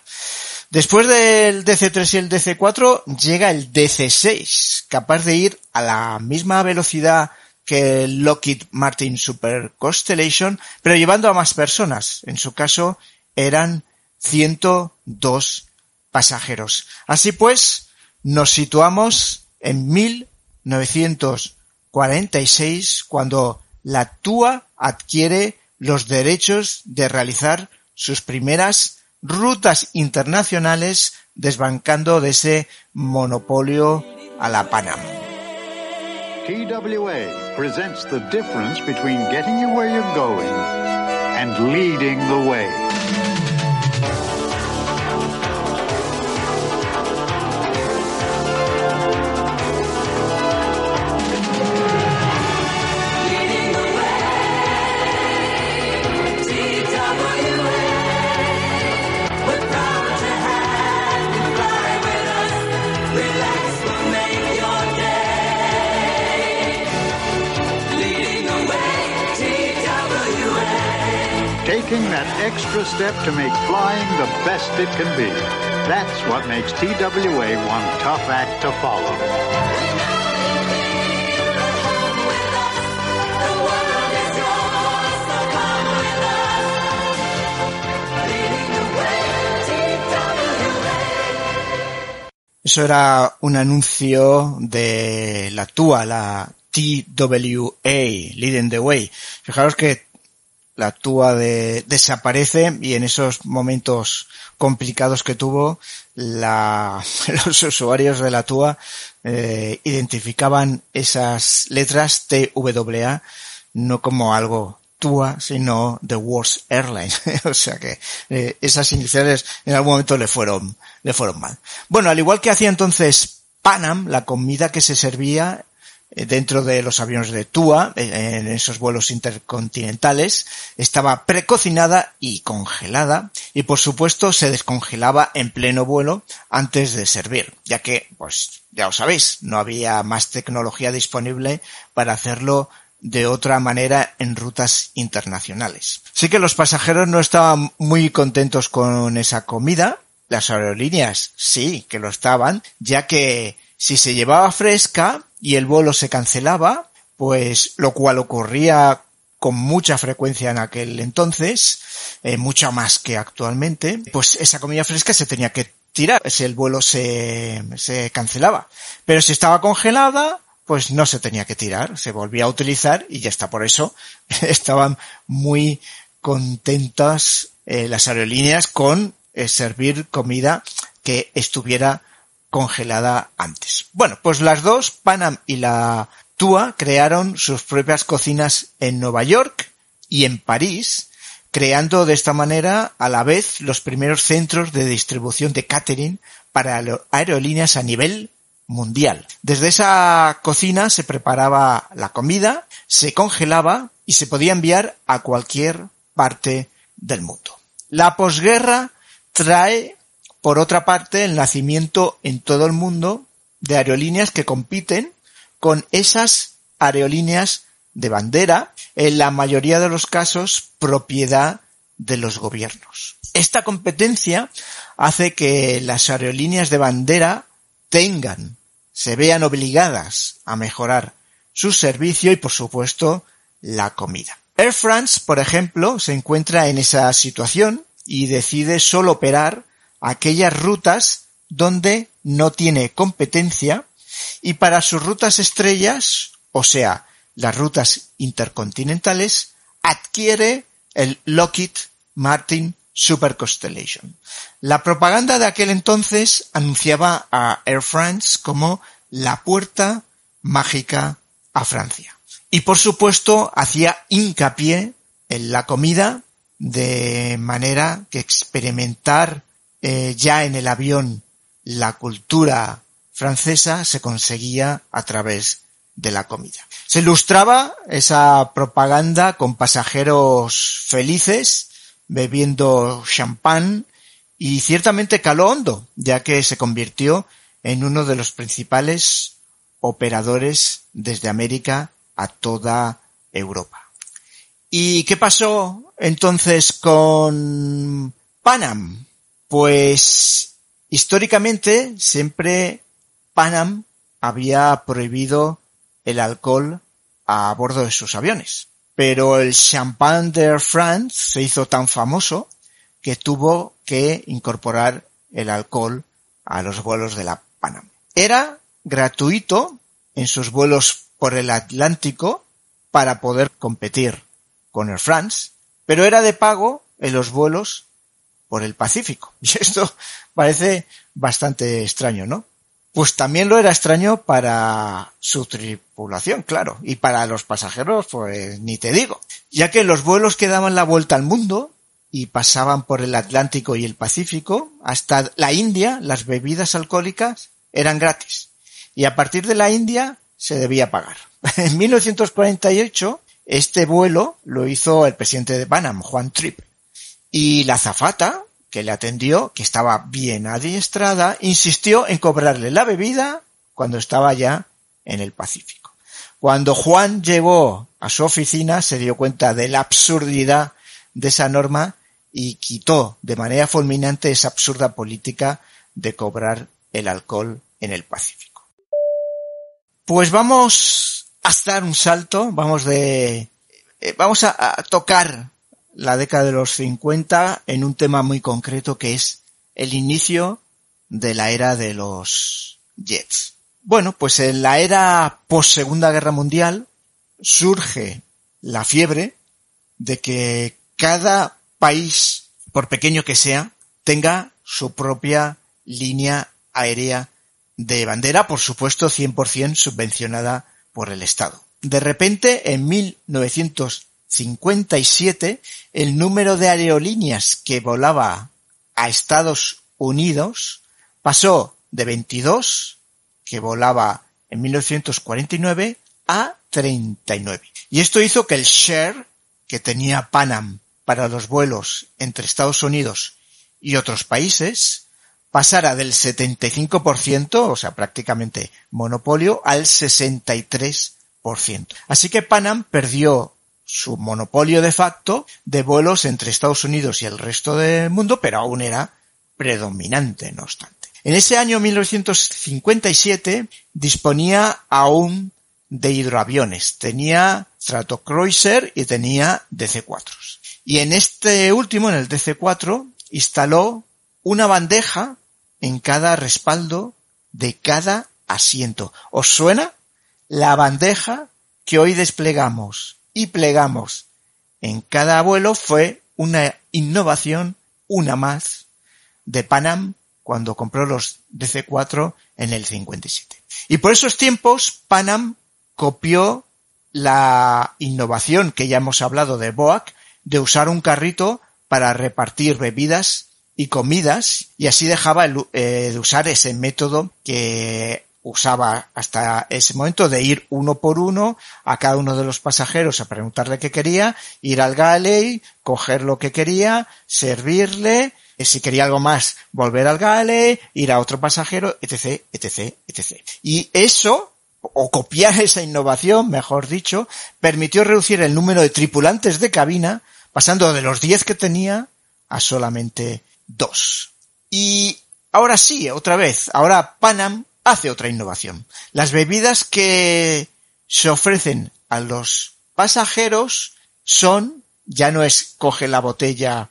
Después del DC3 y el DC4 llega el DC6, capaz de ir a la misma velocidad que el Lockheed Martin Super Constellation, pero llevando a más personas. En su caso eran 102 pasajeros. Así pues, nos situamos en 1946 cuando la TUA adquiere los derechos de realizar sus primeras rutas internacionales desbancando de ese monopolio a la Panam. TWA presents the difference between getting you where you're going and leading the way. Taking that extra step to make flying the best it can be. That's what makes TWA one tough act to follow. Eso era un anuncio de la TUA, la TWA, Leading the Way. Fijaros que la TUA de, desaparece y en esos momentos complicados que tuvo, la, [laughs] los usuarios de la TUA eh, identificaban esas letras TWA no como algo TUA, sino The Worst Airline. [laughs] o sea que eh, esas iniciales en algún momento le fueron, le fueron mal. Bueno, al igual que hacía entonces Panam, la comida que se servía dentro de los aviones de TUA, eh, en esos vuelos intercontinentales, estaba precocinada y congelada y por supuesto se descongelaba en pleno vuelo antes de servir, ya que, pues ya lo sabéis, no había más tecnología disponible para hacerlo de otra manera en rutas internacionales. Sí que los pasajeros no estaban muy contentos con esa comida, las aerolíneas sí que lo estaban, ya que si se llevaba fresca, y el vuelo se cancelaba, pues lo cual ocurría con mucha frecuencia en aquel entonces, eh, mucho más que actualmente, pues esa comida fresca se tenía que tirar si el vuelo se, se cancelaba. Pero si estaba congelada, pues no se tenía que tirar, se volvía a utilizar y ya está. Por eso [laughs] estaban muy contentas eh, las aerolíneas con eh, servir comida que estuviera congelada antes. Bueno, pues las dos, Panam y la TUA, crearon sus propias cocinas en Nueva York y en París, creando de esta manera a la vez los primeros centros de distribución de catering para aerolíneas a nivel mundial. Desde esa cocina se preparaba la comida, se congelaba y se podía enviar a cualquier parte del mundo. La posguerra trae, por otra parte, el nacimiento en todo el mundo de aerolíneas que compiten con esas aerolíneas de bandera, en la mayoría de los casos propiedad de los gobiernos. Esta competencia hace que las aerolíneas de bandera tengan, se vean obligadas a mejorar su servicio y por supuesto la comida. Air France, por ejemplo, se encuentra en esa situación y decide solo operar aquellas rutas donde no tiene competencia y para sus rutas estrellas, o sea, las rutas intercontinentales, adquiere el Lockheed Martin Super Constellation. La propaganda de aquel entonces anunciaba a Air France como la puerta mágica a Francia. Y por supuesto hacía hincapié en la comida de manera que experimentar eh, ya en el avión la cultura francesa se conseguía a través de la comida. Se ilustraba esa propaganda con pasajeros felices bebiendo champán y ciertamente caló hondo, ya que se convirtió en uno de los principales operadores desde América a toda Europa. ¿Y qué pasó entonces con Panam? Pues históricamente siempre Panam había prohibido el alcohol a bordo de sus aviones. Pero el champán de Air France se hizo tan famoso que tuvo que incorporar el alcohol a los vuelos de la Panam. Era gratuito en sus vuelos por el Atlántico para poder competir con Air France, pero era de pago en los vuelos por el Pacífico. [laughs] Y esto parece bastante extraño, ¿no? Pues también lo era extraño para su tripulación, claro, y para los pasajeros, pues ni te digo, ya que los vuelos que daban la vuelta al mundo y pasaban por el Atlántico y el Pacífico hasta la India, las bebidas alcohólicas eran gratis. Y a partir de la India se debía pagar. [laughs] En 1948, este vuelo lo hizo el presidente de Panam, Juan Tripp. Y la zafata, que le atendió, que estaba bien adiestrada, insistió en cobrarle la bebida cuando estaba ya en el Pacífico. Cuando Juan llegó a su oficina se dio cuenta de la absurdidad de esa norma y quitó de manera fulminante esa absurda política de cobrar el alcohol en el Pacífico. Pues vamos a dar un salto, vamos de, eh, vamos a, a tocar la década de los 50 en un tema muy concreto que es el inicio de la era de los jets. Bueno, pues en la era post Segunda Guerra Mundial surge la fiebre de que cada país, por pequeño que sea, tenga su propia línea aérea de bandera, por supuesto 100% subvencionada por el Estado. De repente, en 1900 57 el número de aerolíneas que volaba a Estados Unidos pasó de 22, que volaba en 1949, a 39. Y esto hizo que el share que tenía Panam para los vuelos entre Estados Unidos y otros países pasara del 75%, o sea, prácticamente monopolio, al 63%. Así que Panam perdió su monopolio de facto de vuelos entre Estados Unidos y el resto del mundo, pero aún era predominante, no obstante. En ese año 1957 disponía aún de hidroaviones. Tenía Stratocruiser y tenía DC-4. Y en este último, en el DC-4, instaló una bandeja en cada respaldo de cada asiento. ¿Os suena? La bandeja que hoy desplegamos y plegamos en cada vuelo fue una innovación, una más, de Panam cuando compró los DC-4 en el 57. Y por esos tiempos, Panam copió la innovación que ya hemos hablado de Boac de usar un carrito para repartir bebidas y comidas y así dejaba eh, de usar ese método que usaba hasta ese momento de ir uno por uno a cada uno de los pasajeros a preguntarle qué quería, ir al galley, coger lo que quería, servirle, eh, si quería algo más, volver al galley, ir a otro pasajero, etc, etc, etc. Y eso, o copiar [laughs] esa innovación, mejor dicho, permitió reducir el número de tripulantes de cabina, pasando de los 10 que tenía a solamente dos. Y ahora sí, otra vez, ahora Panam hace otra innovación. Las bebidas que se ofrecen a los pasajeros son, ya no es coge la botella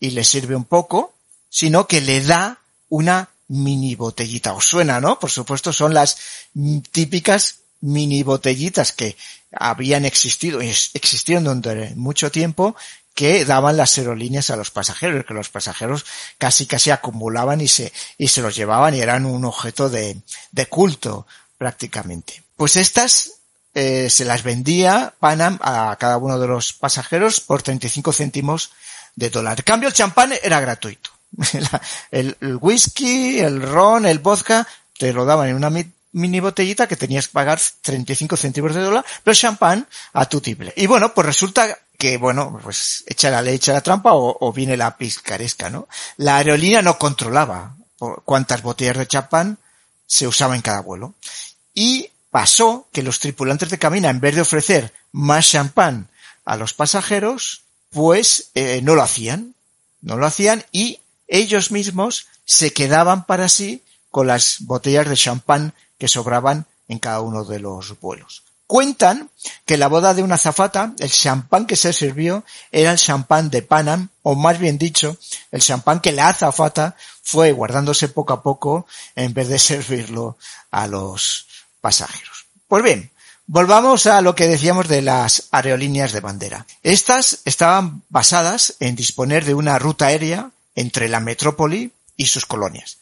y le sirve un poco, sino que le da una mini botellita. ¿Os suena, no? Por supuesto, son las típicas mini botellitas que habían existido, existieron durante mucho tiempo que daban las aerolíneas a los pasajeros, que los pasajeros casi casi acumulaban y se, y se los llevaban y eran un objeto de, de culto prácticamente. Pues estas eh, se las vendía Panam a cada uno de los pasajeros por 35 céntimos de dólar. En cambio el champán era gratuito. [laughs] el, el, whisky, el ron, el vodka, te lo daban en una mini botellita que tenías que pagar 35 céntimos de dólar, pero champán a tu tiple. Y bueno, pues resulta que bueno, pues echa la ley, echa la trampa o, viene la piscaresca, ¿no? La aerolínea no controlaba cuántas botellas de champán se usaba en cada vuelo. Y pasó que los tripulantes de cabina, en vez de ofrecer más champán a los pasajeros, pues eh, no lo hacían. No lo hacían y ellos mismos se quedaban para sí con las botellas de champán que sobraban en cada uno de los vuelos. Cuentan que la boda de una zafata, el champán que se sirvió era el champán de Panam, o más bien dicho, el champán que la azafata fue guardándose poco a poco en vez de servirlo a los pasajeros. Pues bien, volvamos a lo que decíamos de las aerolíneas de bandera. Estas estaban basadas en disponer de una ruta aérea entre la metrópoli y sus colonias.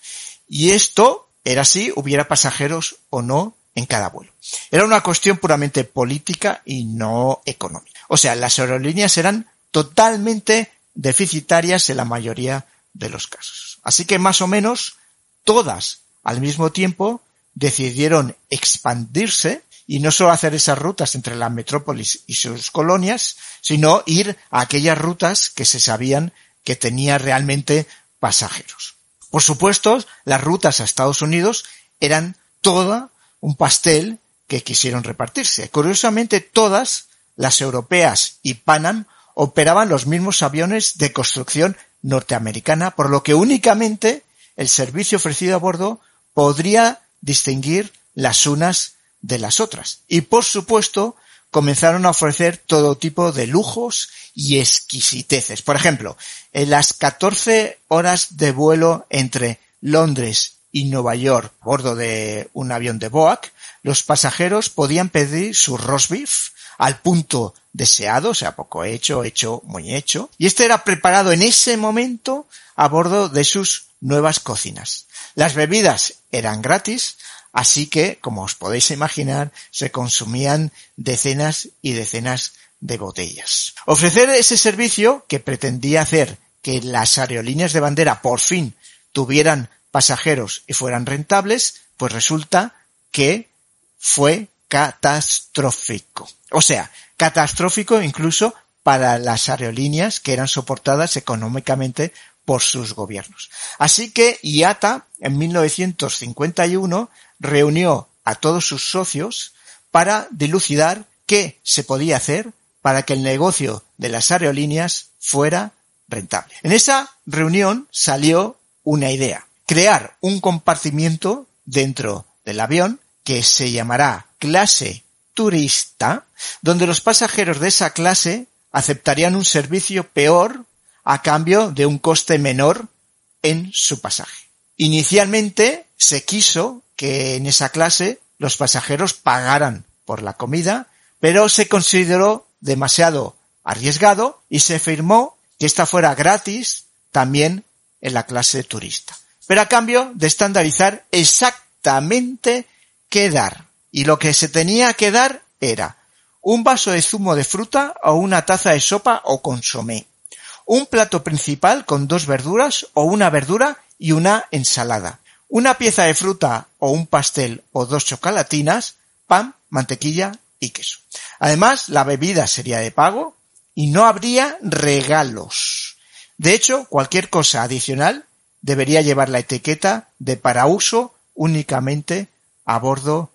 Y esto era así, hubiera pasajeros o no en cada vuelo. Era una cuestión puramente política y no económica. O sea, las aerolíneas eran totalmente deficitarias en la mayoría de los casos. Así que más o menos todas al mismo tiempo decidieron expandirse y no solo hacer esas rutas entre la metrópolis y sus colonias, sino ir a aquellas rutas que se sabían que tenía realmente pasajeros. Por supuesto, las rutas a Estados Unidos eran toda un pastel que quisieron repartirse. Curiosamente, todas las europeas y Panam operaban los mismos aviones de construcción norteamericana, por lo que únicamente el servicio ofrecido a bordo podría distinguir las unas de las otras. Y por supuesto, comenzaron a ofrecer todo tipo de lujos y exquisiteces. Por ejemplo, en las 14 horas de vuelo entre Londres y Nueva York a bordo de un avión de Boac, los pasajeros podían pedir su roast beef al punto deseado, o sea, poco hecho, hecho, muy hecho, y este era preparado en ese momento a bordo de sus nuevas cocinas. Las bebidas eran gratis, así que, como os podéis imaginar, se consumían decenas y decenas de botellas. Ofrecer ese servicio que pretendía hacer que las aerolíneas de bandera por fin tuvieran pasajeros y fueran rentables, pues resulta que fue catastrófico. O sea, catastrófico incluso para las aerolíneas que eran soportadas económicamente por sus gobiernos. Así que IATA en 1951 reunió a todos sus socios para dilucidar qué se podía hacer para que el negocio de las aerolíneas fuera rentable. En esa reunión salió una idea crear un compartimiento dentro del avión que se llamará clase turista, donde los pasajeros de esa clase aceptarían un servicio peor a cambio de un coste menor en su pasaje. Inicialmente se quiso que en esa clase los pasajeros pagaran por la comida, pero se consideró demasiado arriesgado y se firmó que esta fuera gratis también en la clase turista pero a cambio de estandarizar exactamente qué dar. Y lo que se tenía que dar era un vaso de zumo de fruta o una taza de sopa o consomé, un plato principal con dos verduras o una verdura y una ensalada, una pieza de fruta o un pastel o dos chocolatinas, pan, mantequilla y queso. Además, la bebida sería de pago y no habría regalos. De hecho, cualquier cosa adicional debería llevar la etiqueta de para uso únicamente a bordo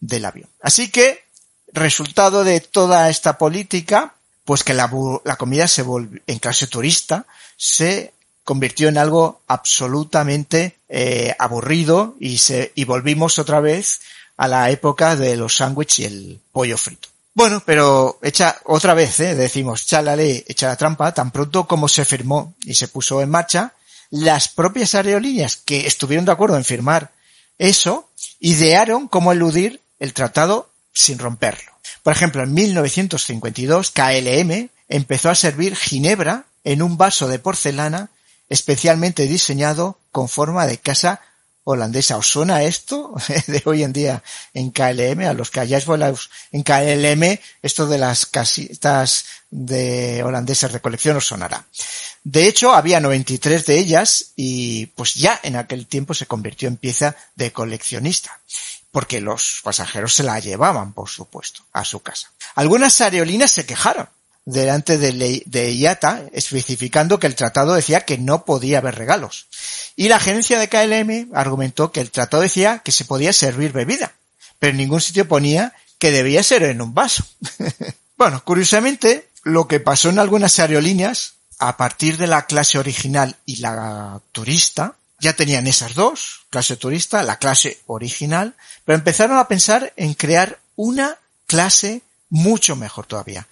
del avión. Así que, resultado de toda esta política, pues que la, comida se volvió, en clase turista, se convirtió en algo absolutamente eh, aburrido y se y volvimos otra vez a la época de los sándwiches y el pollo frito. Bueno, pero echa otra vez, ¿eh? decimos, echa la ley, echa la trampa, tan pronto como se firmó y se puso en marcha, las propias aerolíneas que estuvieron de acuerdo en firmar eso, idearon cómo eludir el tratado sin romperlo. Por ejemplo, en 1952, KLM empezó a servir ginebra en un vaso de porcelana especialmente diseñado con forma de casa holandesa. ¿Os suena esto [laughs] de hoy en día en KLM? A los que hayáis volado en KLM, esto de las casitas de holandeses recolección os sonará. De hecho, había 93 de ellas y pues ya en aquel tiempo se convirtió en pieza de coleccionista porque los pasajeros se la llevaban, por supuesto, a su casa. Algunas aerolíneas se quejaron delante de, de IATA, especificando que el tratado decía que no podía haber regalos. Y la agencia de KLM argumentó que el tratado decía que se podía servir bebida, pero en ningún sitio ponía que debía ser en un vaso. [laughs] bueno, curiosamente, lo que pasó en algunas aerolíneas, a partir de la clase original y la turista, ya tenían esas dos, clase turista, la clase original, pero empezaron a pensar en crear una clase mucho mejor todavía.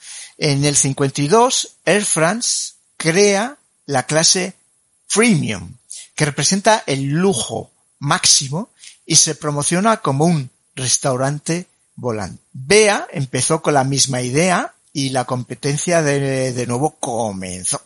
En el 52, Air France crea la clase Premium, que representa el lujo máximo y se promociona como un restaurante volante. BEA empezó con la misma idea y la competencia de, de nuevo comenzó.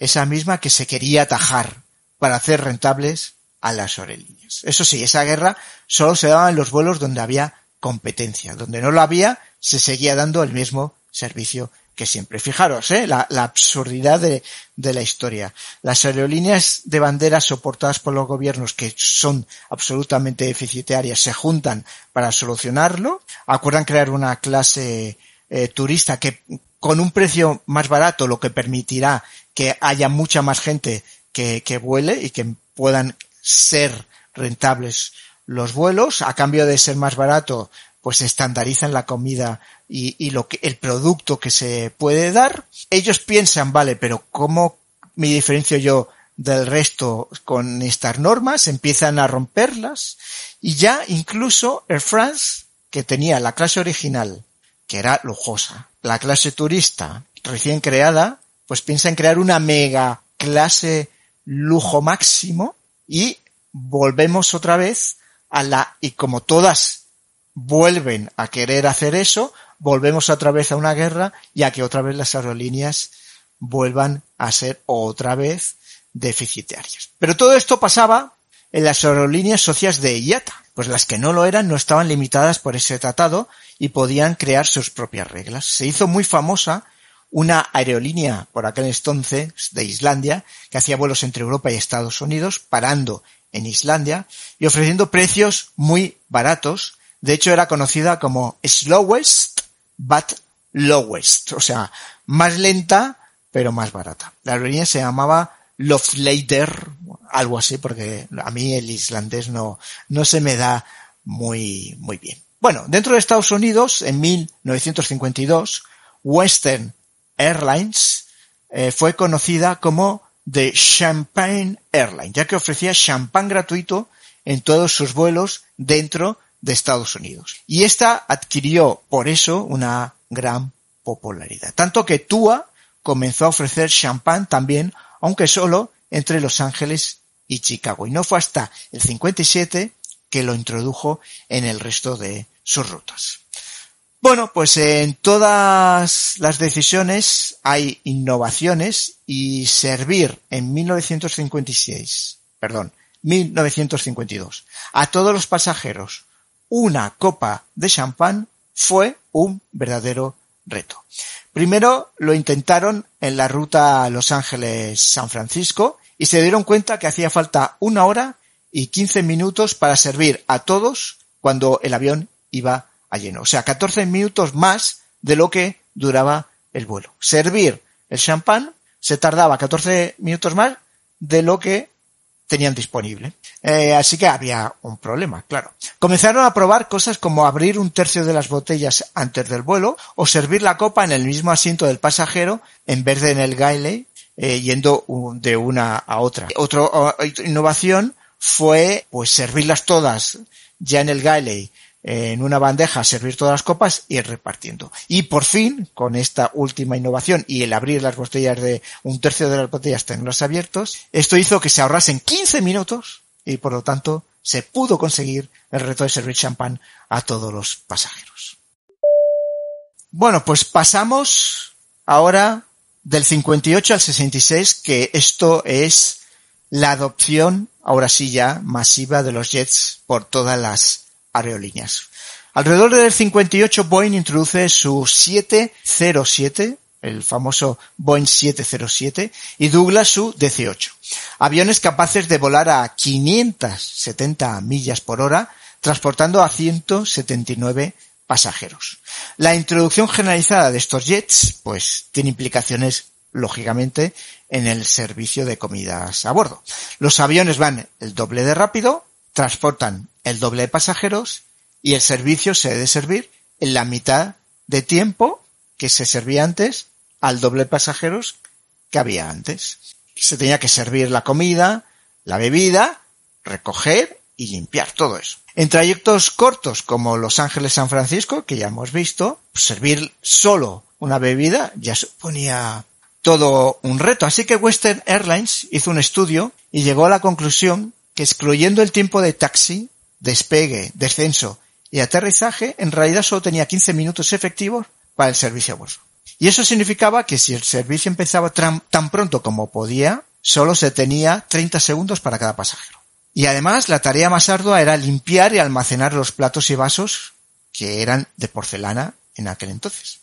Esa misma que se quería atajar para hacer rentables a las aerolíneas. Eso sí, esa guerra solo se daba en los vuelos donde había competencia. Donde no lo había, se seguía dando el mismo servicio que siempre. Fijaros, ¿eh? la, absurdidad de, la historia. Las aerolíneas de banderas soportadas por los gobiernos que son absolutamente deficitarias se juntan para solucionarlo. Acuerdan crear una clase eh, turista que con un precio más barato lo que permitirá que haya mucha más gente que, que vuele y que puedan ser rentables los vuelos. A cambio de ser más barato, pues estandarizan la comida y, y, lo que, el producto que se puede dar. Ellos piensan, vale, pero ¿cómo me diferencio yo del resto con estas normas? Empiezan a romperlas y ya incluso Air France, que tenía la clase original, que era lujosa, la clase turista recién creada, pues piensa en crear una mega clase lujo máximo y volvemos otra vez a la, y como todas vuelven a querer hacer eso, volvemos otra vez a una guerra y a que otra vez las aerolíneas vuelvan a ser otra vez deficitarias. Pero todo esto pasaba en las aerolíneas socias de IATA, pues las que no lo eran no estaban limitadas por ese tratado y podían crear sus propias reglas. Se hizo muy famosa una aerolínea por aquel entonces de Islandia que hacía vuelos entre Europa y Estados Unidos parando en Islandia y ofreciendo precios muy baratos. De hecho era conocida como slowest but lowest, o sea, más lenta pero más barata. La aerolínea se llamaba Loflader, algo así, porque a mí el islandés no, no se me da muy, muy bien. Bueno, dentro de Estados Unidos, en 1952, Western Airlines eh, fue conocida como The Champagne Airline, ya que ofrecía champán gratuito en todos sus vuelos dentro de Estados Unidos. Y esta adquirió por eso una gran popularidad. Tanto que TUA comenzó a ofrecer champán también, aunque solo entre Los Ángeles y Chicago. Y no fue hasta el 57 que lo introdujo en el resto de sus rutas. Bueno, pues en todas las decisiones hay innovaciones y servir en 1956, perdón, 1952, a todos los pasajeros una copa de champán fue un verdadero reto. Primero lo intentaron en la ruta Los Ángeles-San Francisco y se dieron cuenta que hacía falta una hora y 15 minutos para servir a todos cuando el avión iba a lleno. O sea, 14 minutos más de lo que duraba el vuelo. Servir el champán se tardaba 14 minutos más de lo que tenían disponible. Eh, así que había un problema, claro. Comenzaron a probar cosas como abrir un tercio de las botellas antes del vuelo o servir la copa en el mismo asiento del pasajero en vez de en el galley, eh, yendo de una a otra. Otra innovación fue pues servirlas todas ya en el galley en una bandeja, servir todas las copas y repartiendo. Y por fin, con esta última innovación y el abrir las botellas de un tercio de las botellas tenerlas abiertos, esto hizo que se ahorrasen 15 minutos y por lo tanto se pudo conseguir el reto de servir champán a todos los pasajeros. Bueno, pues pasamos ahora del 58 al 66, que esto es la adopción, ahora sí ya, masiva de los jets por todas las aerolíneas. Alrededor del 58 Boeing introduce su 707, el famoso Boeing 707, y Douglas su DC-8. Aviones capaces de volar a 570 millas por hora, transportando a 179 pasajeros. La introducción generalizada de estos jets, pues, tiene implicaciones, lógicamente, en el servicio de comidas a bordo. Los aviones van el doble de rápido, transportan el doble de pasajeros y el servicio se debe servir en la mitad de tiempo que se servía antes al doble de pasajeros que había antes. Se tenía que servir la comida, la bebida, recoger y limpiar todo eso. En trayectos cortos como Los Ángeles-San Francisco, que ya hemos visto, servir solo una bebida ya suponía todo un reto. Así que Western Airlines hizo un estudio y llegó a la conclusión que excluyendo el tiempo de taxi, despegue, descenso y aterrizaje, en realidad solo tenía 15 minutos efectivos para el servicio a bordo. Y eso significaba que si el servicio empezaba tan pronto como podía, solo se tenía 30 segundos para cada pasajero. Y además la tarea más ardua era limpiar y almacenar los platos y vasos que eran de porcelana en aquel entonces.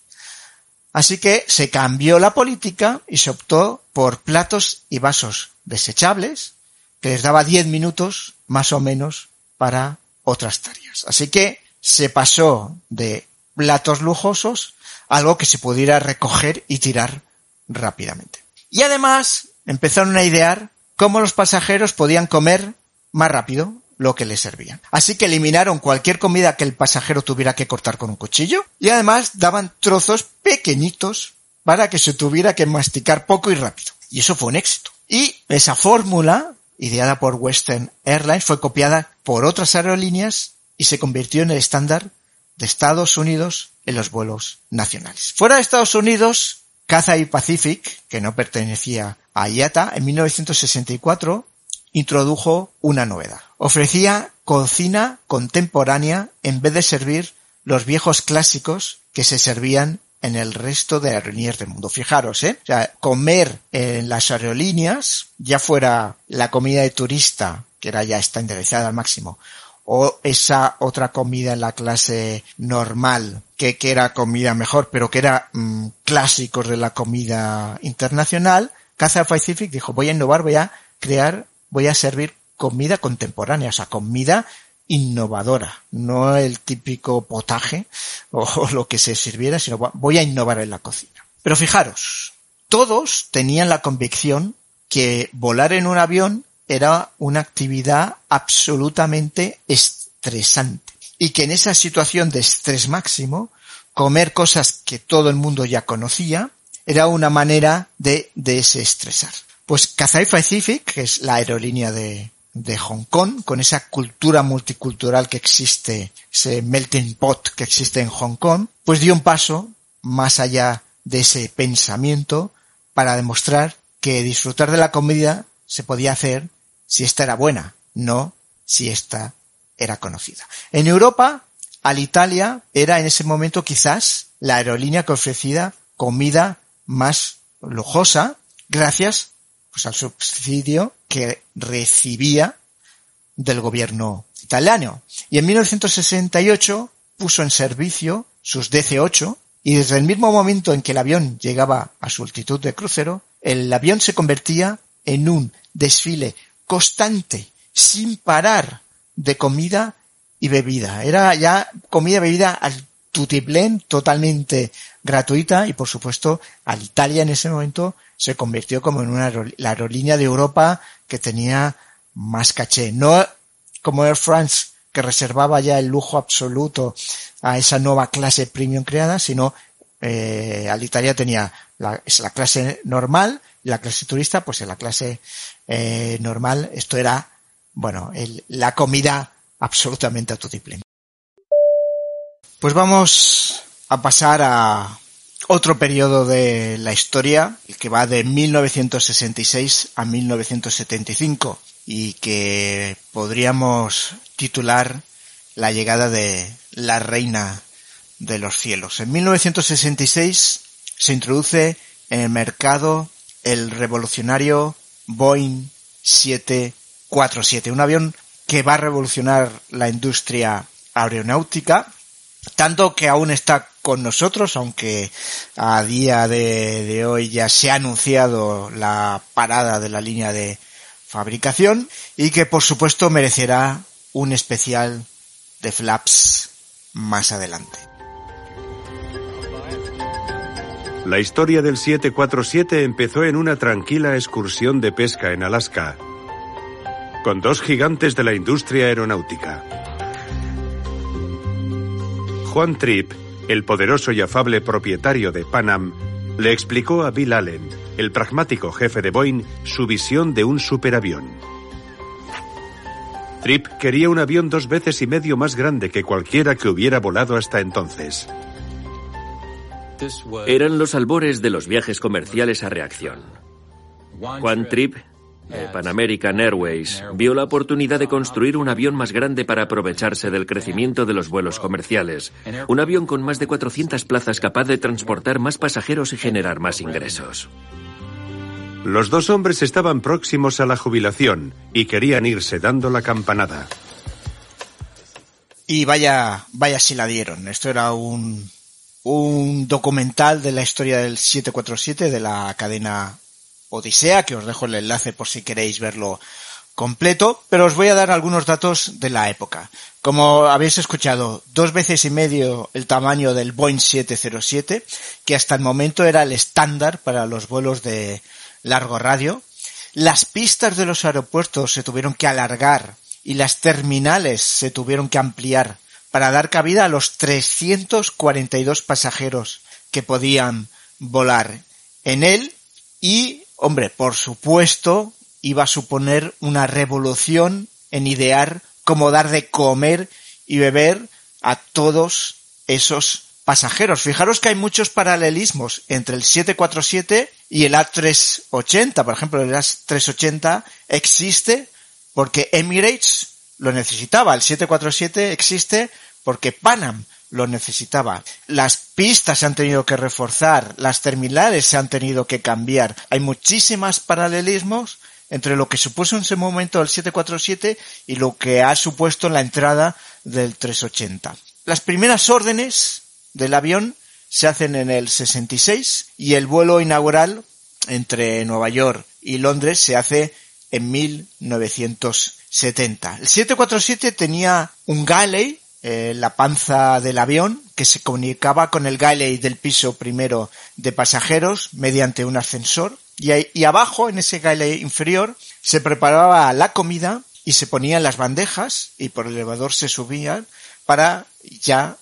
Así que se cambió la política y se optó por platos y vasos desechables que les daba 10 minutos más o menos para otras tareas. Así que se pasó de platos lujosos a algo que se pudiera recoger y tirar rápidamente. Y además empezaron a idear cómo los pasajeros podían comer más rápido lo que les servían. Así que eliminaron cualquier comida que el pasajero tuviera que cortar con un cuchillo y además daban trozos pequeñitos para que se tuviera que masticar poco y rápido. Y eso fue un éxito. Y esa fórmula ideada por Western Airlines, fue copiada por otras aerolíneas y se convirtió en el estándar de Estados Unidos en los vuelos nacionales. Fuera de Estados Unidos, Cathay Pacific, que no pertenecía a IATA, en 1964 introdujo una novedad. Ofrecía cocina contemporánea en vez de servir los viejos clásicos que se servían en el resto de aerolíneas del mundo. Fijaros, ¿eh? O sea, comer en las aerolíneas, ya fuera la comida de turista, que era ya estandarizada al máximo, o esa otra comida en la clase normal, que, que era comida mejor, pero que era mm, clásicos de la comida internacional, Cathay Pacific dijo, voy a innovar, voy a crear, voy a servir comida contemporánea, o sea, comida innovadora, no el típico potaje [laughs] o lo que se sirviera, sino voy a innovar en la cocina. Pero fijaros, todos tenían la convicción que volar en un avión era una actividad absolutamente estresante y que en esa situación de estrés máximo, comer cosas que todo el mundo ya conocía era una manera de desestresar. Pues Cathay Pacific, que es la aerolínea de, de Hong Kong, con esa cultura multicultural que existe, ese melting pot que existe en Hong Kong, pues dio un paso más allá de ese pensamiento para demostrar que disfrutar de la comida se podía hacer si esta era buena, no si esta era conocida. En Europa, Alitalia era en ese momento quizás la aerolínea que ofrecía comida más lujosa gracias pues, al subsidio que recibía del gobierno italiano. Y en 1968 puso en servicio sus DC-8 Y desde el mismo momento en que el avión llegaba a su altitud de crucero, el avión se convertía en un desfile constante, sin parar, de comida y bebida. Era ya comida y bebida al tutiplén, totalmente gratuita y por supuesto Alitalia en ese momento se convirtió como en una aerolínea de Europa que tenía más caché. No como Air France que reservaba ya el lujo absoluto a esa nueva clase premium creada, sino eh, Alitalia tenía la, la clase normal la clase turista, pues en la clase eh, normal esto era, bueno, la comida absolutamente a Pues vamos a pasar a otro periodo de la historia, que va de 1966 a 1975 y que podríamos titular La llegada de la reina de los cielos. En 1966 se introduce en el mercado el revolucionario Boeing 747, un avión que va a revolucionar la industria aeronáutica, tanto que aún está con nosotros, aunque a día de, hoy ya se ha anunciado la parada de la línea de fabricación y que por supuesto merecerá un especial de flaps más adelante. La historia del 747 empezó en una tranquila excursión de pesca en Alaska, con dos gigantes de la industria aeronáutica. Juan Tripp, el poderoso y afable propietario de Panam, le explicó a Bill Allen, el pragmático jefe de Boeing, su visión de un superavión. Tripp quería un avión dos veces y medio más grande que cualquiera que hubiera volado hasta entonces. Eran los albores de los viajes comerciales a reacción. Juan Tripp, Pan American Airways, vio la oportunidad de construir un avión más grande para aprovecharse del crecimiento de los vuelos comerciales. Un avión con más de 400 plazas capaz de transportar más pasajeros y generar más ingresos. Los dos hombres estaban próximos a la jubilación y querían irse dando la campanada. Y vaya, vaya si la dieron. Esto era un, un documental de la historia del 747 de la cadena Odisea, que os dejo el enlace por si queréis verlo completo, pero os voy a dar algunos datos de la época. Como habéis escuchado, dos veces y medio el tamaño del Boeing 707, que hasta el momento era el estándar para los vuelos de largo radio. Las pistas de los aeropuertos se tuvieron que alargar y las terminales se tuvieron que ampliar para dar cabida a los 342 pasajeros que podían volar en él y, hombre, por supuesto, iba a suponer una revolución en idear cómo dar de comer y beber a todos esos pasajeros. Fijaros que hay muchos paralelismos entre el 747 y el A380. Por ejemplo, el A380 existe porque Emirates lo necesitaba. El 747 existe porque Panam lo necesitaba. Las pistas se han tenido que reforzar, las terminales se han tenido que cambiar. Hay muchísimos paralelismos entre lo que supuso en ese momento el 747 y lo que ha supuesto la entrada del 380. Las primeras órdenes del avión se hacen en el 66 y el vuelo inaugural entre Nueva York y Londres se hace en 1970. El 747 tenía un galley eh, la panza del avión que se comunicaba con el galley del piso primero de pasajeros mediante un ascensor y, y abajo en ese galley inferior se preparaba la comida y se ponían las bandejas y por el elevador se subían para ya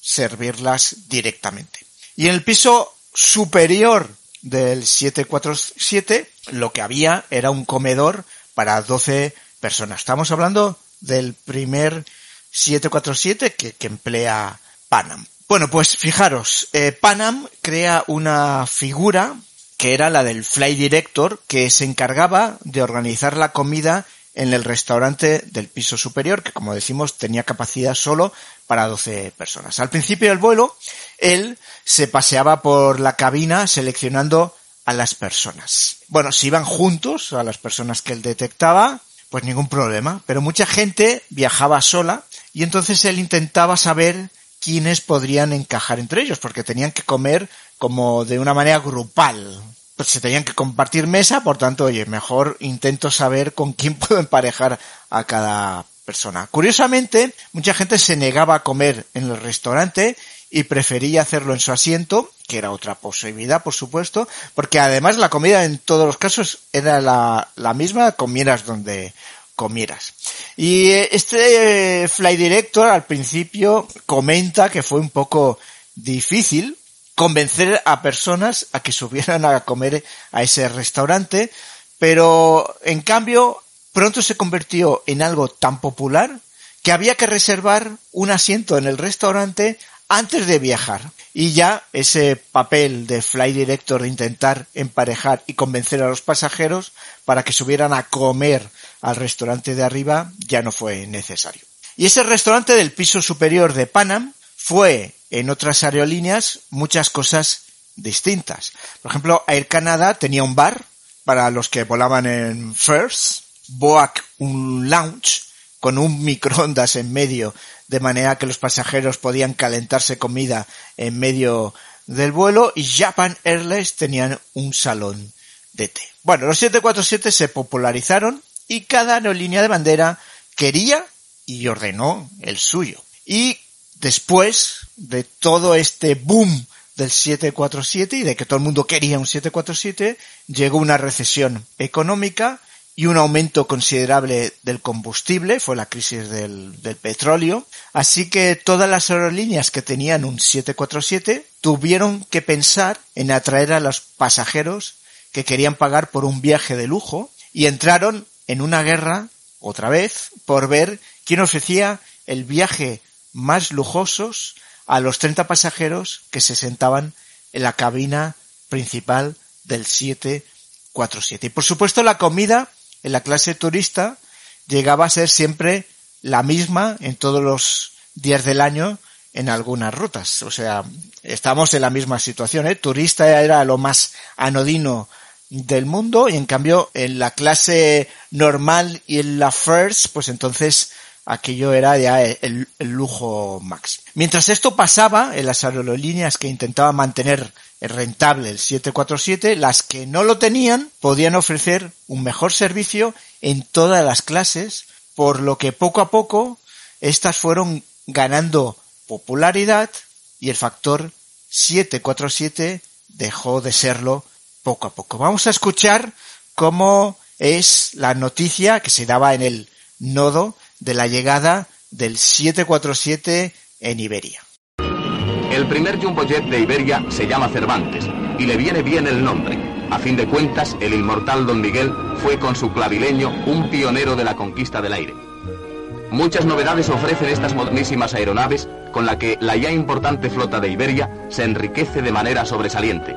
servirlas directamente. Y en el piso superior del 747 lo que había era un comedor para 12 personas. Estamos hablando del primer 747 que, emplea Panam. Bueno, pues fijaros, eh, Panam crea una figura que era la del Fly Director que se encargaba de organizar la comida en el restaurante del piso superior, que como decimos tenía capacidad solo para 12 personas. Al principio del vuelo, él se paseaba por la cabina seleccionando a las personas. Bueno, si iban juntos, a las personas que él detectaba, pues ningún problema, pero mucha gente viajaba sola y entonces él intentaba saber quiénes podrían encajar entre ellos, porque tenían que comer como de una manera grupal. Pues se tenían que compartir mesa, por tanto, oye, mejor intento saber con quién [laughs] puedo emparejar a cada persona. Curiosamente, mucha gente se negaba a comer en el restaurante y prefería hacerlo en su asiento, que era otra posibilidad, por supuesto, porque además la comida en todos los casos era la, la misma, comieras donde comieras. Y este Fly Director al principio comenta que fue un poco difícil convencer a personas a que subieran a comer a ese restaurante, pero en cambio pronto se convirtió en algo tan popular que había que reservar un asiento en el restaurante antes de viajar. Y ya ese papel de Fly Director de intentar emparejar y convencer a los pasajeros para que subieran a comer al restaurante de arriba ya no fue necesario. Y ese restaurante del piso superior de Panam fue en otras aerolíneas muchas cosas distintas. Por ejemplo, Air Canada tenía un bar para los que volaban en First, Boac un lounge con un microondas en medio de manera que los pasajeros podían calentarse comida en medio del vuelo y Japan Airlines tenían un salón de té. Bueno, los 747 se popularizaron y cada aerolínea de bandera quería y ordenó el suyo. Y después de todo este boom del 747 y de que todo el mundo quería un 747, llegó una recesión económica y un aumento considerable del combustible, fue la crisis del, petróleo, así que todas las aerolíneas que tenían un 747 tuvieron que pensar en atraer a los pasajeros que querían pagar por un viaje de lujo y entraron en una guerra, otra vez, por ver quién ofrecía el viaje más lujosos a los 30 pasajeros que se sentaban en la cabina principal del 747. Y por supuesto la comida en la clase turista llegaba a ser siempre la misma en todos los días del año en algunas rutas. O sea, estamos en la misma situación. ¿eh? Turista era lo más anodino del mundo y en cambio en la clase normal y en la first, pues entonces aquello era ya el, lujo max. Mientras esto pasaba en las aerolíneas que intentaban mantener rentable el 747, las que no lo tenían podían ofrecer un mejor servicio en todas las clases, por lo que poco a poco estas fueron ganando popularidad y el factor 747 dejó de serlo poco a poco. Vamos a escuchar cómo es la noticia que se daba en el nodo de la llegada del 747 en Iberia. El primer jumbo jet de Iberia se llama Cervantes y le viene bien el nombre. A fin de cuentas, el inmortal Don Miguel fue con su clavileño un pionero de la conquista del aire. Muchas novedades ofrecen estas modernísimas aeronaves con la que la ya importante flota de Iberia se enriquece de manera sobresaliente.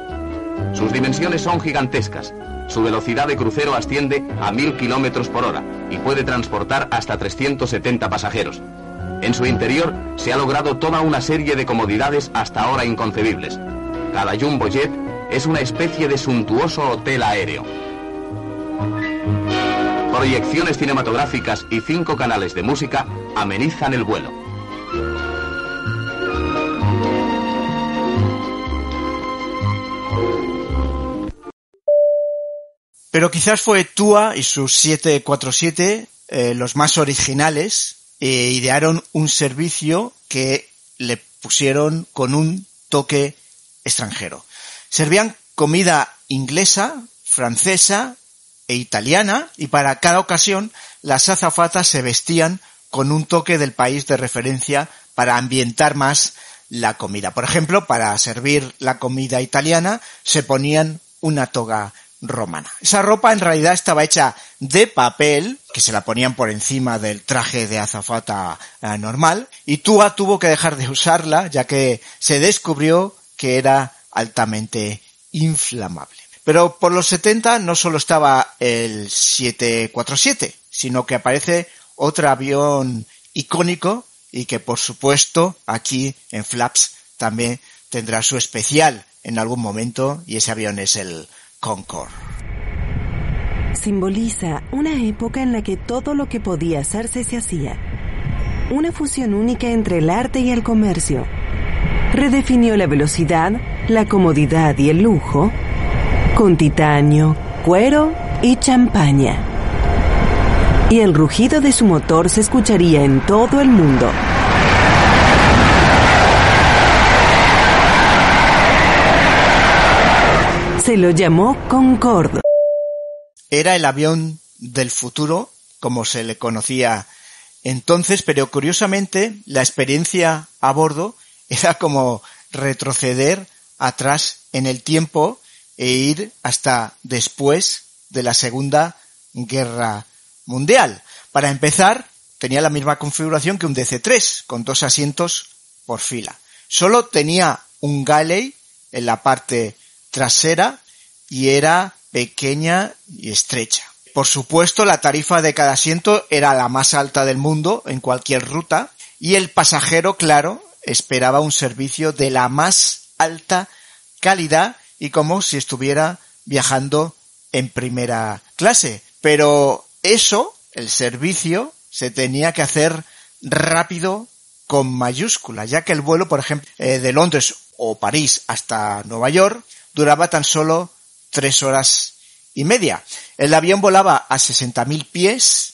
Sus dimensiones son gigantescas, su velocidad de crucero asciende a 1000 kilómetros por hora y puede transportar hasta 370 pasajeros. En su interior se ha logrado toda una serie de comodidades hasta ahora inconcebibles. Cada Jumbo Jet es una especie de suntuoso hotel aéreo. Proyecciones cinematográficas y cinco canales de música amenizan el vuelo. Pero quizás fue Tua y sus 747 eh, los más originales e idearon un servicio que le pusieron con un toque extranjero. Servían comida inglesa, francesa e italiana y para cada ocasión las azafatas se vestían con un toque del país de referencia para ambientar más la comida. Por ejemplo, para servir la comida italiana se ponían una toga romana. Esa ropa en realidad estaba hecha de papel, que se la ponían por encima del traje de azafata eh, normal, y Tua tuvo que dejar de usarla, ya que se descubrió que era altamente inflamable. Pero por los 70 no solo estaba el 747, sino que aparece otro avión icónico y que por supuesto aquí en Flaps también tendrá su especial en algún momento y ese avión es el Concord. Simboliza una época en la que todo lo que podía hacerse se hacía. una fusión única entre el arte y el comercio. Redefinió la velocidad, la comodidad y el lujo con titanio, cuero y champaña. Y el rugido de su motor se escucharía en todo el mundo. Se lo llamó Concorde. Era el avión del futuro, como se le conocía entonces, pero curiosamente la experiencia a bordo era como retroceder atrás en el tiempo e ir hasta después de la Segunda Guerra Mundial. Para empezar, tenía la misma configuración que un DC-3, con dos asientos por fila. Solo tenía un galley en la parte trasera y era pequeña y estrecha. Por supuesto, la tarifa de cada asiento era la más alta del mundo en cualquier ruta y el pasajero, claro, esperaba un servicio de la más alta calidad y como si estuviera viajando en primera clase. Pero eso, el servicio, se tenía que hacer rápido con mayúscula, ya que el vuelo, por ejemplo, eh, de Londres o París hasta Nueva York duraba tan solo tres horas y media. El avión volaba a 60.000 pies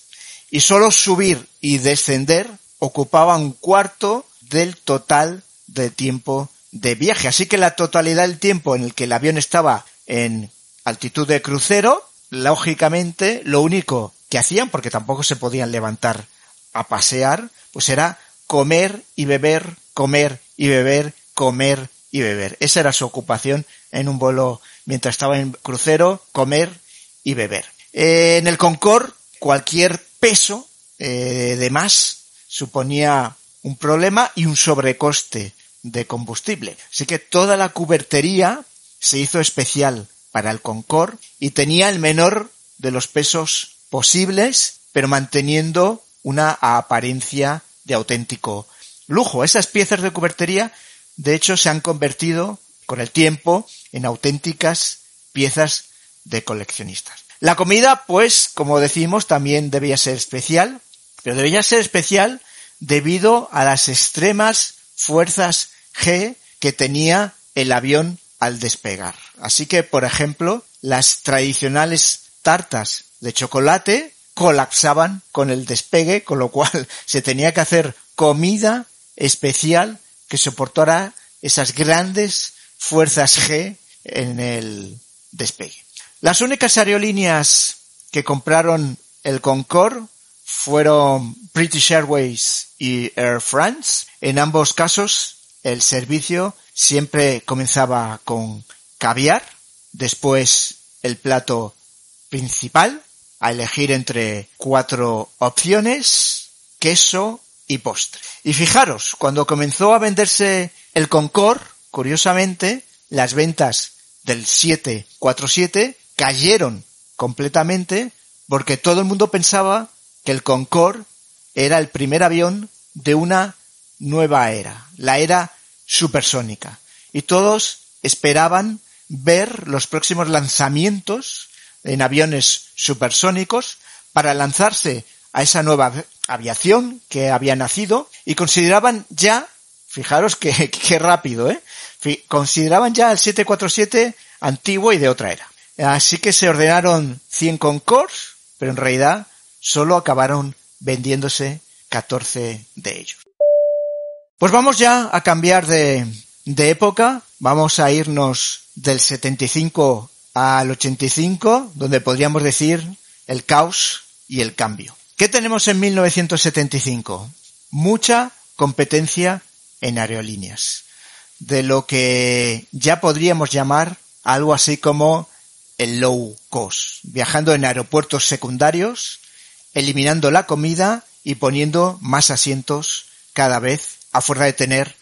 y solo subir y descender ocupaba un cuarto del total de tiempo de viaje. Así que la totalidad del tiempo en el que el avión estaba en altitud de crucero, lógicamente lo único que hacían, porque tampoco se podían levantar a pasear, pues era comer y beber, comer y beber, comer y beber. Esa era su ocupación en un vuelo mientras estaba en crucero, comer y beber. en el Concorde, cualquier peso eh, de más suponía un problema y un sobrecoste de combustible. Así que toda la cubertería se hizo especial para el Concorde y tenía el menor de los pesos posibles, pero manteniendo una apariencia de auténtico lujo. Esas piezas de cubertería, de hecho, se han convertido con el tiempo en auténticas piezas de coleccionistas. La comida, pues, como decimos, también debía ser especial, pero debía ser especial debido a las extremas fuerzas G que tenía el avión al despegar. Así que, por ejemplo, las tradicionales tartas de chocolate colapsaban con el despegue, con lo cual [laughs] se tenía que hacer comida especial que soportara esas grandes fuerzas G en el despegue. Las únicas aerolíneas que compraron el Concorde fueron British Airways y Air France. En ambos casos el servicio siempre comenzaba con caviar, después el plato principal, a elegir entre cuatro opciones, queso y postre. Y fijaros, cuando comenzó a venderse el Concorde, curiosamente, las ventas del 747 cayeron completamente porque todo el mundo pensaba que el Concorde era el primer avión de una nueva era, la era supersónica. Y todos esperaban ver los próximos lanzamientos en aviones supersónicos para lanzarse a esa nueva aviación que había nacido y consideraban ya, fijaros que, rápido, ¿eh? Consideraban ya el 747 antiguo y de otra era. Así que se ordenaron 100 Concords, pero en realidad solo acabaron vendiéndose 14 de ellos. Pues vamos ya a cambiar de, de época, vamos a irnos del 75 al 85, donde podríamos decir el caos y el cambio. ¿Qué tenemos en 1975? Mucha competencia en aerolíneas, de lo que ya podríamos llamar algo así como el low cost, viajando en aeropuertos secundarios, eliminando la comida y poniendo más asientos cada vez a fuerza de tener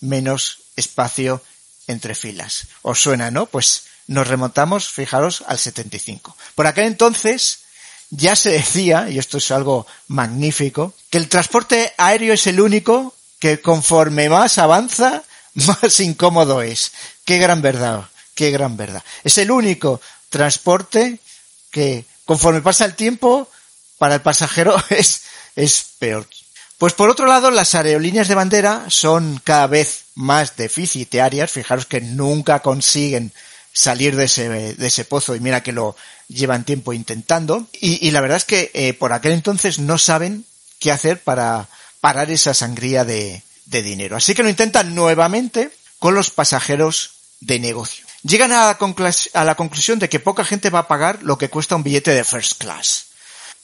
menos espacio entre filas. ¿Os suena, no? Pues nos remontamos, fijaros, al 75. Por aquel entonces ya se decía, y esto es algo magnífico, que el transporte aéreo es el único que conforme más avanza, [laughs] más incómodo es. Qué gran verdad, qué gran verdad. Es el único transporte que conforme pasa el tiempo, para el pasajero [laughs] es, es peor. Pues por otro lado, las aerolíneas de bandera son cada vez más deficitarias. Fijaros que nunca consiguen salir de ese, de ese pozo y mira que lo llevan tiempo intentando. Y, la verdad es que eh, por aquel entonces no saben qué hacer para parar esa sangría de, de dinero. Así que lo intentan nuevamente con los pasajeros de negocio. Llegan a la, a la conclusión de que poca gente va a pagar lo que cuesta un billete de first class.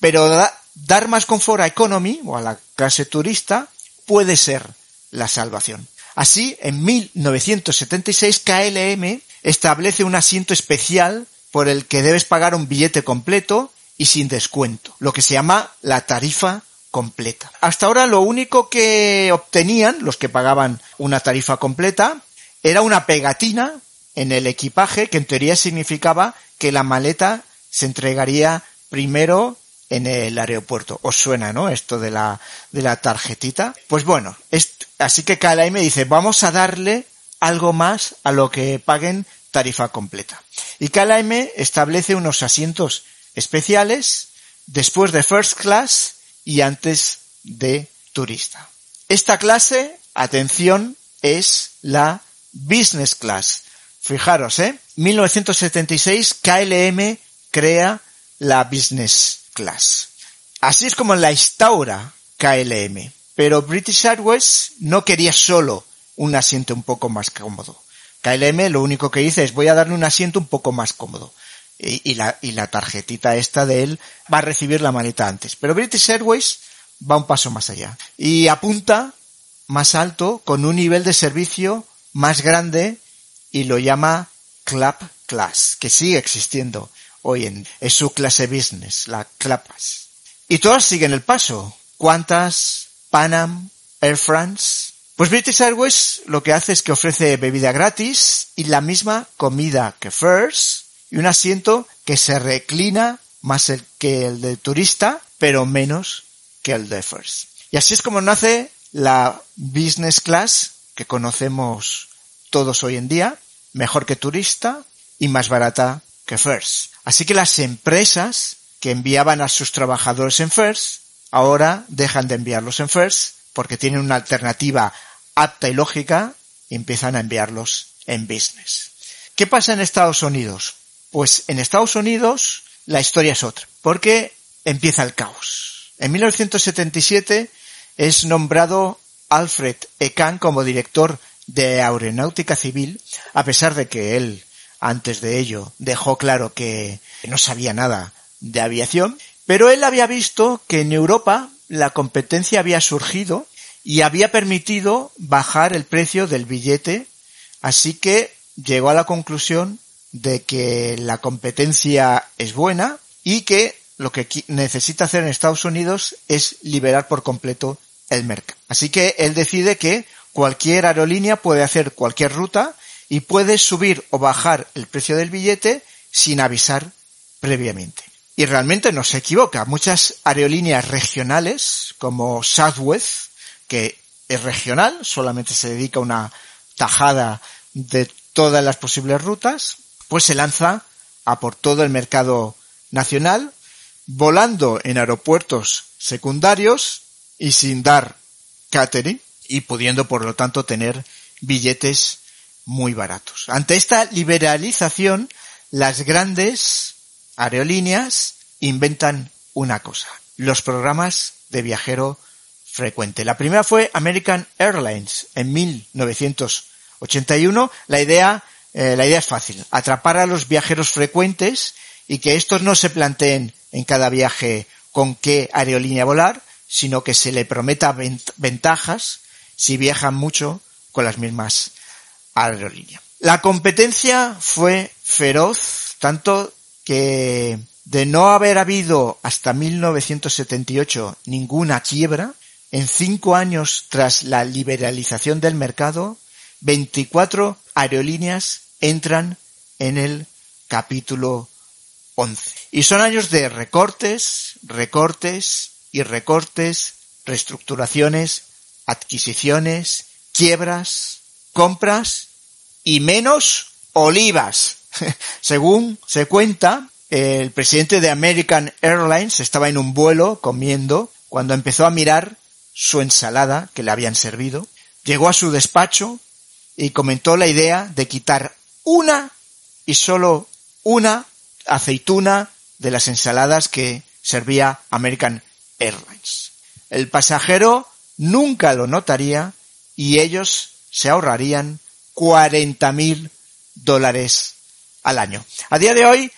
Pero dar más confort a economy o a la clase turista puede ser la salvación. Así, en 1976 KLM establece un asiento especial por el que debes pagar un billete completo y sin descuento, lo que se llama la tarifa completa. Hasta ahora lo único que obtenían los que pagaban una tarifa completa era una pegatina en el equipaje que en teoría significaba que la maleta se entregaría primero en el aeropuerto. ¿Os suena, no? Esto de la, de la tarjetita. Pues bueno, así que KLM dice, vamos a darle algo más a lo que paguen tarifa completa. Y KLM establece unos asientos especiales después de first class y antes de turista. Esta clase, atención, es la business class. Fijaros, ¿eh? 1976 KLM crea la business class. Así es como la instaura KLM. Pero British Airways no quería solo un asiento un poco más cómodo. KLM lo único que dice es voy a darle un asiento un poco más cómodo. Y, la, y la tarjetita esta de él va a recibir la maleta antes. Pero British Airways va un paso más allá. Y apunta más alto con un nivel de servicio más grande y lo llama Club Class, que sigue existiendo hoy en, es su clase business, la Club Class. Y todas siguen el paso. ¿Cuántas? Panam, Air France, pues British Airways lo que hace es que ofrece bebida gratis y la misma comida que First y un asiento que se reclina más que el de turista, pero menos que el de First. Y así es como nace la business class que conocemos todos hoy en día, mejor que turista y más barata que First. Así que las empresas que enviaban a sus trabajadores en First ahora dejan de enviarlos en First porque tienen una alternativa apta y lógica y empiezan a enviarlos en business. ¿Qué pasa en Estados Unidos? Pues en Estados Unidos la historia es otra, porque empieza el caos. En 1977 es nombrado Alfred E. Kahn como director de aeronáutica civil, a pesar de que él antes de ello dejó claro que no sabía nada de aviación, pero él había visto que en Europa la competencia había surgido y había permitido bajar el precio del billete, así que llegó a la conclusión de que la competencia es buena y que lo que necesita hacer en Estados Unidos es liberar por completo el mercado. Así que él decide que cualquier aerolínea puede hacer cualquier ruta y puede subir o bajar el precio del billete sin avisar previamente. Y realmente no se equivoca. Muchas aerolíneas regionales, como Southwest, que es regional, solamente se dedica a una tajada de todas las posibles rutas, pues se lanza a por todo el mercado nacional, volando en aeropuertos secundarios y sin dar catering y pudiendo por lo tanto tener billetes muy baratos. Ante esta liberalización, las grandes aerolíneas inventan una cosa, los programas de viajero frecuente. La primera fue American Airlines en 1981. La idea, eh, la idea es fácil, atrapar a los viajeros frecuentes y que estos no se planteen en cada viaje con qué aerolínea volar, sino que se le prometa ventajas si viajan mucho con las mismas aerolíneas. La competencia fue feroz, tanto que de no haber habido hasta 1978 ninguna quiebra, en cinco años tras la liberalización del mercado, 24 aerolíneas entran en el capítulo 11. Y son años de recortes, recortes y recortes, reestructuraciones, adquisiciones, quiebras, compras y menos olivas. [laughs] Según se cuenta, el presidente de American Airlines estaba en un vuelo comiendo cuando empezó a mirar su ensalada que le habían servido, llegó a su despacho y comentó la idea de quitar una y solo una aceituna de las ensaladas que servía American Airlines. El pasajero nunca lo notaría y ellos se ahorrarían 40 mil dólares al año. A día de hoy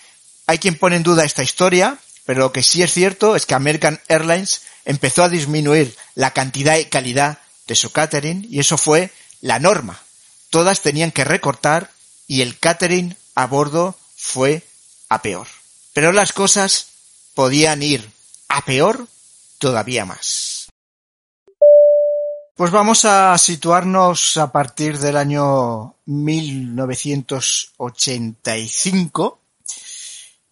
hay quien pone en duda esta historia, pero lo que sí es cierto es que American Airlines empezó a disminuir la cantidad y calidad de su catering y eso fue la norma. Todas tenían que recortar y el catering a bordo fue a peor. Pero las cosas podían ir a peor todavía más. Pues vamos a situarnos a partir del año 1985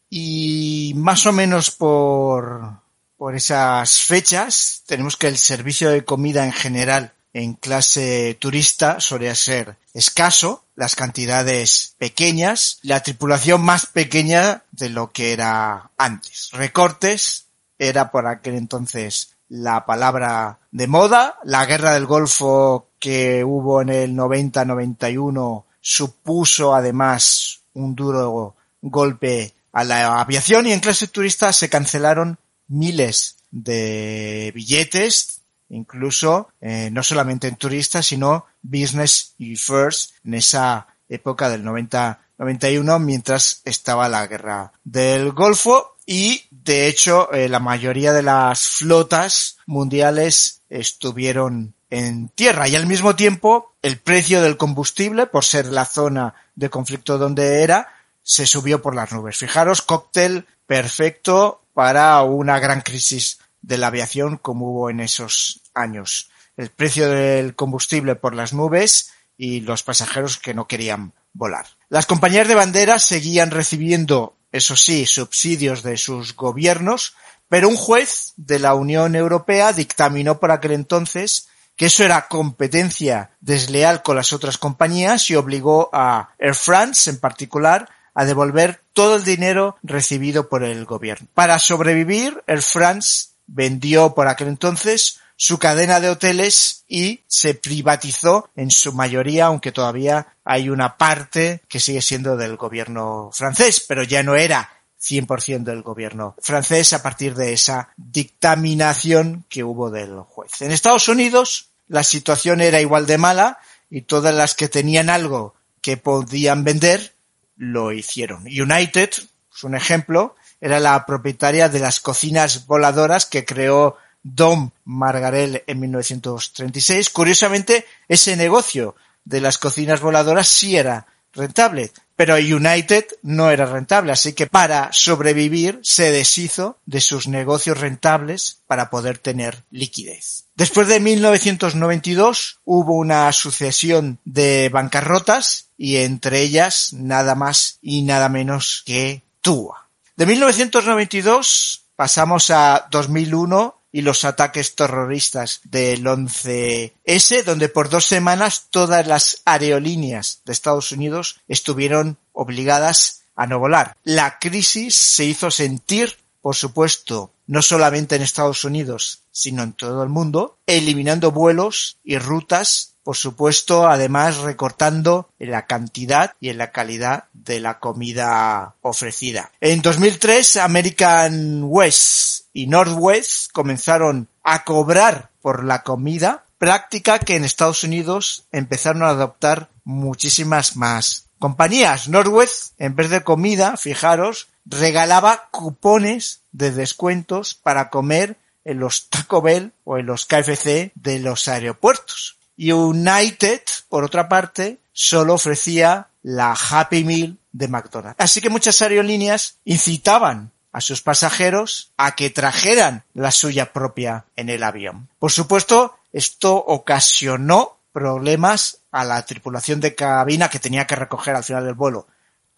y más o menos por, por esas fechas tenemos que el servicio de comida en general en clase turista solía ser escaso, las cantidades pequeñas, la tripulación más pequeña de lo que era antes. Recortes era por aquel entonces la palabra de moda, la guerra del Golfo que hubo en el 90-91 supuso además un duro golpe a la aviación y en clase turista se cancelaron miles de billetes incluso eh, no solamente en turistas, sino business y first en esa época del 90-91 mientras estaba la guerra del Golfo y de hecho eh, la mayoría de las flotas mundiales estuvieron en tierra y al mismo tiempo el precio del combustible por ser la zona de conflicto donde era se subió por las nubes. Fijaros, cóctel perfecto para una gran crisis de la aviación como hubo en esos años. El precio del combustible por las nubes y los pasajeros que no querían volar. Las compañías de banderas seguían recibiendo, eso sí, subsidios de sus gobiernos, pero un juez de la Unión Europea dictaminó por aquel entonces que eso era competencia desleal con las otras compañías y obligó a Air France en particular a devolver todo el dinero recibido por el gobierno. Para sobrevivir, Air France vendió por aquel entonces su cadena de hoteles y se privatizó en su mayoría, aunque todavía hay una parte que sigue siendo del gobierno francés, pero ya no era 100% del gobierno francés a partir de esa dictaminación que hubo del juez. En Estados Unidos la situación era igual de mala y todas las que tenían algo que podían vender lo hicieron. United, es un ejemplo, era la propietaria de las cocinas voladoras que creó Dom Margarel en 1936. Curiosamente, ese negocio de las cocinas voladoras sí era rentable, pero United no era rentable, así que para sobrevivir se deshizo de sus negocios rentables para poder tener liquidez. Después de 1992 hubo una sucesión de bancarrotas y entre ellas nada más y nada menos que TUA. De 1992 pasamos a 2001 y los ataques terroristas del 11S, donde por dos semanas todas las aerolíneas de Estados Unidos estuvieron obligadas a no volar. La crisis se hizo sentir, por supuesto, no solamente en Estados Unidos, sino en todo el mundo, eliminando vuelos y rutas por supuesto, además recortando en la cantidad y en la calidad de la comida ofrecida. En 2003, American West y Northwest comenzaron a cobrar por la comida, práctica que en Estados Unidos empezaron a adoptar muchísimas más compañías. Northwest, en vez de comida, fijaros, regalaba cupones de descuentos para comer en los Taco Bell o en los KFC de los aeropuertos. United, por otra parte, solo ofrecía la Happy Meal de McDonald's. Así que muchas aerolíneas incitaban a sus pasajeros a que trajeran la suya propia en el avión. Por supuesto, esto ocasionó problemas a la tripulación de cabina que tenía que recoger al final del vuelo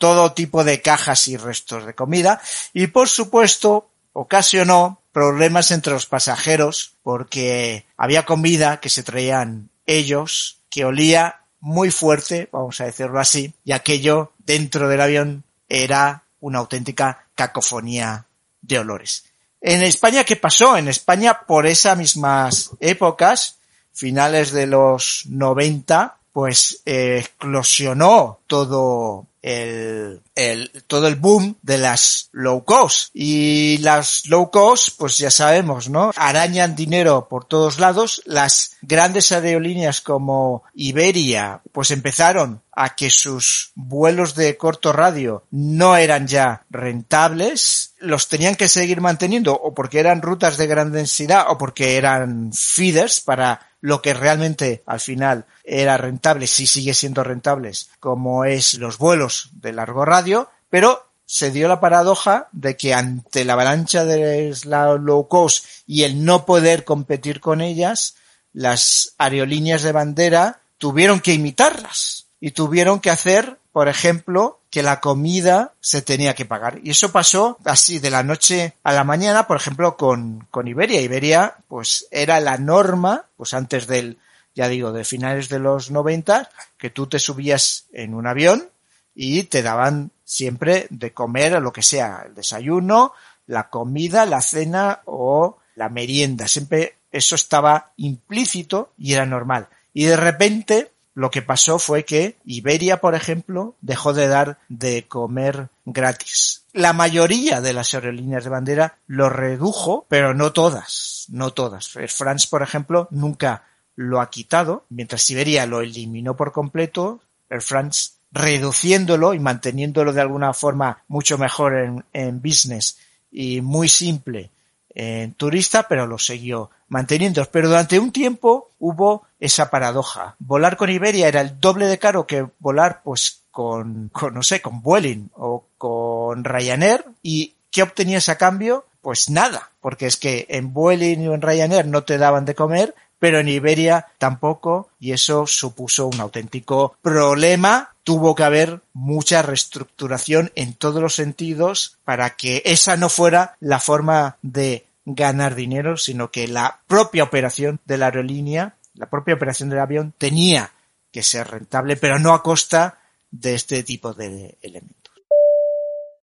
todo tipo de cajas y restos de comida y por supuesto ocasionó problemas entre los pasajeros porque había comida que se traían ellos que olía muy fuerte, vamos a decirlo así, y aquello dentro del avión era una auténtica cacofonía de olores. En España, ¿qué pasó? En España, por esas mismas épocas, finales de los 90, pues eh, eclosionó todo el, el, todo el boom de las low cost. Y las low cost, pues ya sabemos, ¿no? Arañan dinero por todos lados. Las grandes aerolíneas como Iberia, pues empezaron a que sus vuelos de corto radio no eran ya rentables, los tenían que seguir manteniendo o porque eran rutas de gran densidad o porque eran feeders para lo que realmente al final era rentable, si sigue siendo rentables, como es los vuelos de largo radio, pero se dio la paradoja de que ante la avalancha de la low cost y el no poder competir con ellas, las aerolíneas de bandera tuvieron que imitarlas y tuvieron que hacer, por ejemplo, que la comida se tenía que pagar. Y eso pasó así de la noche a la mañana, por ejemplo, con, con Iberia. Iberia, pues era la norma, pues antes del, ya digo, de finales de los 90, que tú te subías en un avión y te daban siempre de comer lo que sea, el desayuno, la comida, la cena o la merienda. Siempre eso estaba implícito y era normal. Y de repente lo que pasó fue que Iberia, por ejemplo, dejó de dar de comer gratis. La mayoría de las aerolíneas de bandera lo redujo, pero no todas, no todas. Air France, por ejemplo, nunca lo ha quitado, mientras Iberia lo eliminó por completo, Air France reduciéndolo y manteniéndolo de alguna forma mucho mejor en, en business y muy simple en turista, pero lo siguió manteniendo. Pero durante un tiempo hubo esa paradoja. Volar con Iberia era el doble de caro que volar, pues, con, con no sé, con Vueling o con Ryanair. ¿Y qué obtenías a cambio? Pues nada, porque es que en Vueling o en Ryanair no te daban de comer, pero en Iberia tampoco, y eso supuso un auténtico problema. Tuvo que haber mucha reestructuración en todos los sentidos para que esa no fuera la forma de ganar dinero, sino que la propia operación de la aerolínea, la propia operación del avión tenía que ser rentable, pero no a costa de este tipo de elementos.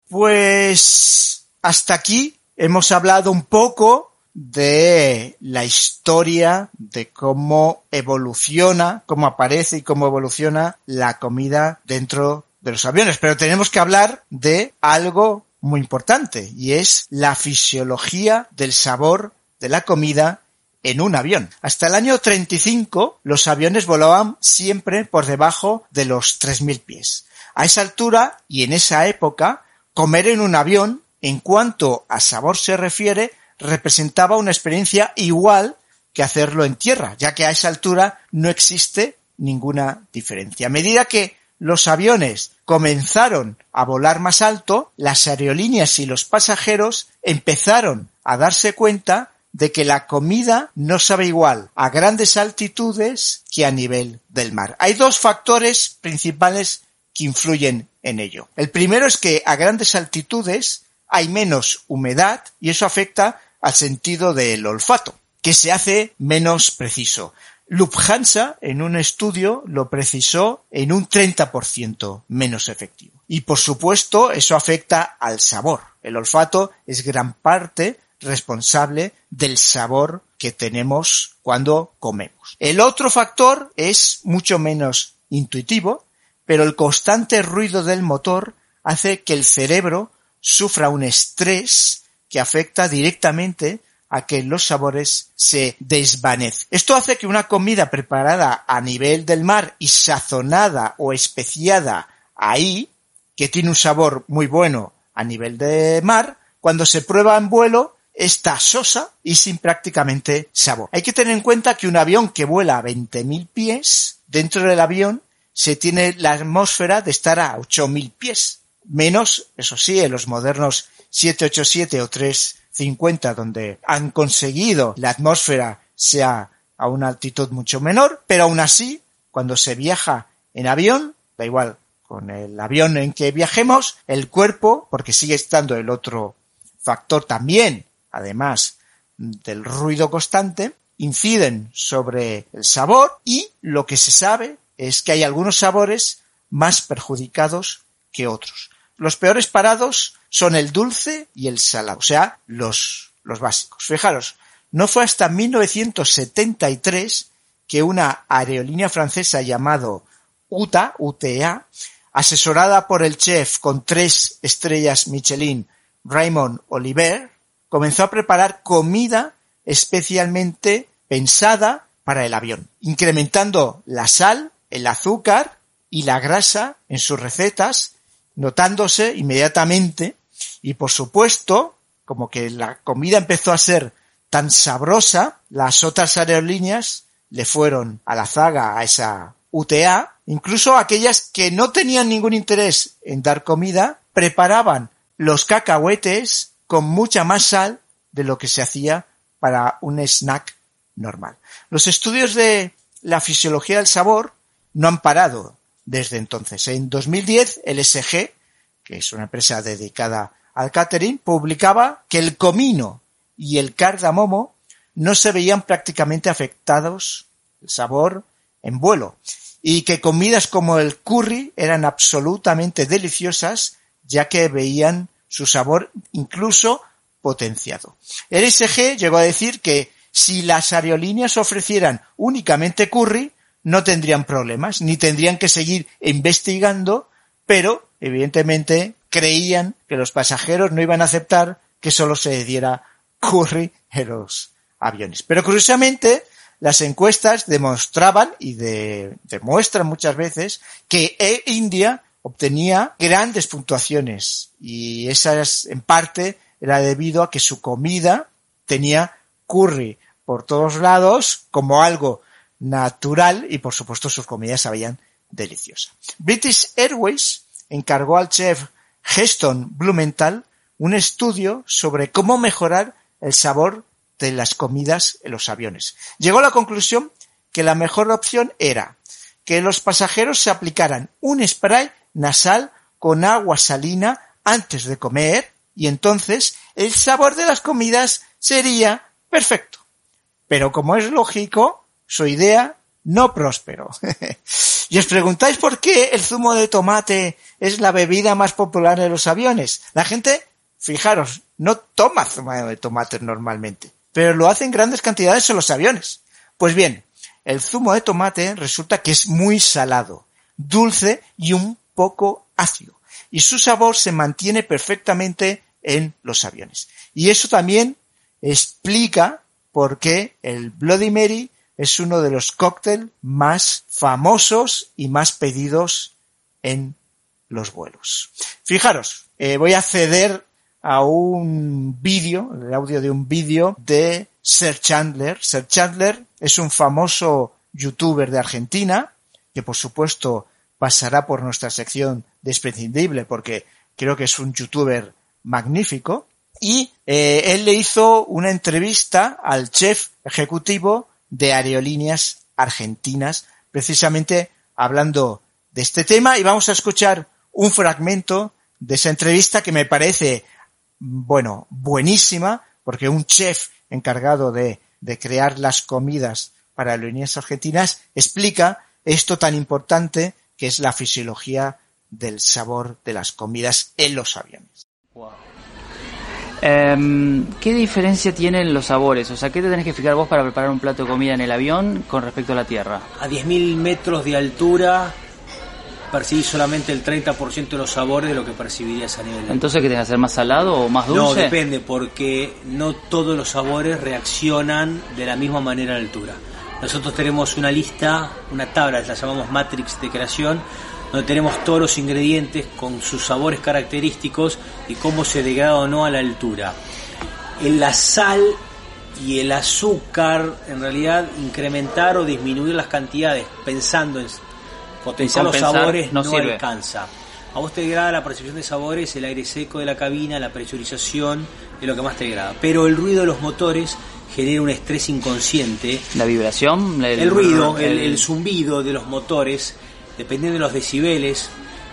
Pues hasta aquí hemos hablado un poco de la historia de cómo evoluciona, cómo aparece y cómo evoluciona la comida dentro de los aviones. Pero tenemos que hablar de algo muy importante y es la fisiología del sabor de la comida en un avión. Hasta el año 35 los aviones volaban siempre por debajo de los 3.000 pies. A esa altura y en esa época, comer en un avión, en cuanto a sabor se refiere, representaba una experiencia igual que hacerlo en tierra, ya que a esa altura no existe ninguna diferencia. A medida que los aviones comenzaron a volar más alto, las aerolíneas y los pasajeros empezaron a darse cuenta de que la comida no sabe igual a grandes altitudes que a nivel del mar. Hay dos factores principales que influyen en ello. El primero es que a grandes altitudes hay menos humedad y eso afecta al sentido del olfato, que se hace menos preciso. Lufthansa en un estudio lo precisó en un 30% menos efectivo. Y por supuesto eso afecta al sabor. El olfato es gran parte responsable del sabor que tenemos cuando comemos. El otro factor es mucho menos intuitivo, pero el constante ruido del motor hace que el cerebro sufra un estrés que afecta directamente a que los sabores se desvanecen. Esto hace que una comida preparada a nivel del mar y sazonada o especiada ahí, que tiene un sabor muy bueno a nivel de mar, cuando se prueba en vuelo, está sosa y sin prácticamente sabor. Hay que tener en cuenta que un avión que vuela a 20.000 pies, dentro del avión se tiene la atmósfera de estar a 8.000 pies. Menos, eso sí, en los modernos 787 o 350 donde han conseguido la atmósfera sea a una altitud mucho menor, pero aún así, cuando se viaja en avión, da igual con el avión en que viajemos, el cuerpo, porque sigue estando el otro factor también, además del ruido constante, inciden sobre el sabor y lo que se sabe es que hay algunos sabores más perjudicados que otros. Los peores parados son el dulce y el salado, o sea, los los básicos. Fijaros, no fue hasta 1973 que una aerolínea francesa llamado UTA, UTA, asesorada por el chef con tres estrellas Michelin, Raymond Oliver, comenzó a preparar comida especialmente pensada para el avión, incrementando la sal, el azúcar y la grasa en sus recetas, notándose inmediatamente. Y por supuesto, como que la comida empezó a ser tan sabrosa, las otras aerolíneas le fueron a la zaga a esa UTA, incluso aquellas que no tenían ningún interés en dar comida, preparaban los cacahuetes con mucha más sal de lo que se hacía para un snack normal. Los estudios de la fisiología del sabor no han parado desde entonces. En 2010, el SG, que es una empresa dedicada al catering, publicaba que el comino y el cardamomo no se veían prácticamente afectados el sabor en vuelo y que comidas como el curry eran absolutamente deliciosas ya que veían su sabor incluso potenciado. El SG llegó a decir que si las aerolíneas ofrecieran únicamente curry, no tendrían problemas, ni tendrían que seguir investigando, pero evidentemente creían que los pasajeros no iban a aceptar que solo se diera curry en los aviones. Pero curiosamente, las encuestas demostraban y demuestran muchas veces que India obtenía grandes puntuaciones y esas en parte era debido a que su comida tenía curry por todos lados como algo natural y por supuesto sus comidas sabían deliciosas. British Airways encargó al chef Heston Blumenthal un estudio sobre cómo mejorar el sabor de las comidas en los aviones. Llegó a la conclusión que la mejor opción era que los pasajeros se aplicaran un spray nasal con agua salina antes de comer y entonces el sabor de las comidas sería perfecto. Pero como es lógico, su idea no prosperó. [laughs] y os preguntáis por qué el zumo de tomate es la bebida más popular en los aviones. La gente, fijaros, no toma zumo de tomate normalmente pero lo hace en grandes cantidades en los aviones. Pues bien, el zumo de tomate resulta que es muy salado, dulce y un poco ácido, y su sabor se mantiene perfectamente en los aviones. Y eso también explica por qué el Bloody Mary es uno de los cócteles más famosos y más pedidos en los vuelos. Fijaros, eh, voy a ceder a un vídeo, el audio de un vídeo de Sir Chandler. Sir Chandler es un famoso youtuber de Argentina, que por supuesto pasará por nuestra sección desprendible porque creo que es un youtuber magnífico. Y eh, él le hizo una entrevista al chef ejecutivo de aerolíneas argentinas, precisamente hablando de este tema y vamos a escuchar un fragmento de esa entrevista que me parece bueno, buenísima, porque un chef encargado de, de crear las comidas para aerolíneas argentinas explica esto tan importante que es la fisiología del sabor de las comidas en los aviones. Em, ¿Qué diferencia tienen los sabores? O sea, ¿qué te tenés que fijar vos para preparar un plato de comida en el avión con respecto a la tierra? A 10.000 metros de altura percibís solamente el 30% de los sabores de lo que percibirías a nivel Entonces, ¿qué tenés que hacer más salado o más dulce? No, depende, porque no todos los sabores reaccionan de la misma manera a la altura. Nosotros tenemos una lista, una tabla, la llamamos Matrix de creación, donde tenemos todos los ingredientes con sus sabores característicos y cómo se degrada o no a la altura. En la sal y el azúcar, en realidad, incrementar o disminuir las cantidades pensando en potenciar los sabores no, alcanza. A vos te degrada la percepción de sabores, el aire seco de la cabina, la presurización, es lo que más te degrada. Pero el ruido de los motores genera un estrés inconsciente. La vibración, el, ruido, el, zumbido de los motores, dependiendo de los decibeles,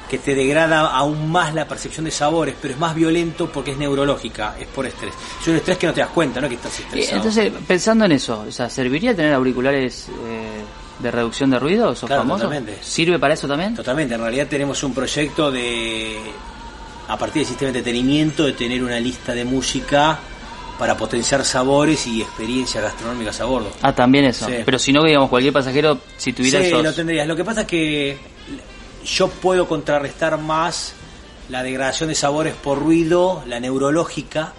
que te degrada aún más la percepción de sabores, pero es más violento porque es neurológica, es por estrés. Es un estrés que no te das cuenta, ¿no? Que estás estresado. Entonces, pensando en eso, o sea, ¿serviría tener auriculares eh, de reducción de ruido, ¿sos famoso? ¿Sirve para eso también? Totalmente, en realidad tenemos un proyecto de, a partir del sistema de entretenimiento, de tener una lista de música para potenciar sabores y experiencias gastronómicas a bordo. Ah, también eso. Pero si no, digamos, cualquier pasajero, si tuviera Sí, lo tendrías. Lo que pasa es que yo puedo contrarrestar más la degradación de sabores por ruido, la neurológica,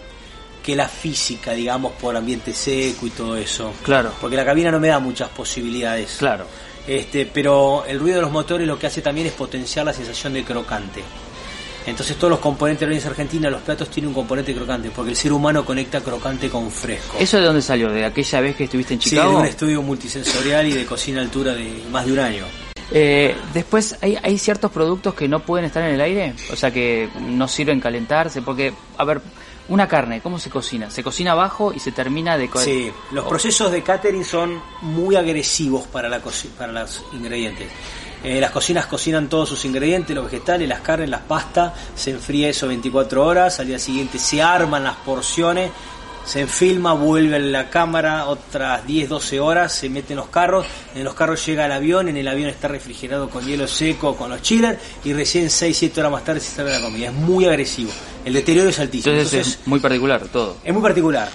que la física, digamos, por ambiente seco y todo eso. Claro. Porque la cabina no me da muchas posibilidades. Claro. Este, pero el ruido de los motores lo que hace también es potenciar la sensación de crocante. Entonces todos los componentes de la argentina, los platos tienen un componente crocante, porque el ser humano conecta crocante con fresco. ¿Eso de dónde salió? ¿De aquella vez que estuviste en Chicago? Sí, de un estudio multisensorial y de cocina a altura de más de un año. Eh, después, ¿hay, ¿hay ciertos productos que no pueden estar en el aire? O sea, que no sirven calentarse, porque, a ver, una carne, ¿cómo se cocina? Se cocina abajo y se termina de... Sí, los procesos de catering son muy agresivos para, la para los ingredientes. Eh, las cocinas cocinan todos sus ingredientes, los vegetales, las carnes, las pastas, se enfría eso 24 horas, al día siguiente se arman las porciones se filma, vuelve a la cámara otras 10, 12 horas, se mete en los carros, en los carros llega el avión, en el avión está refrigerado con hielo seco, con los chillers, y recién 6, 7 horas más tarde se sale la comida. Es muy agresivo. El deterioro es altísimo. Entonces, es muy particular todo. Es muy particular.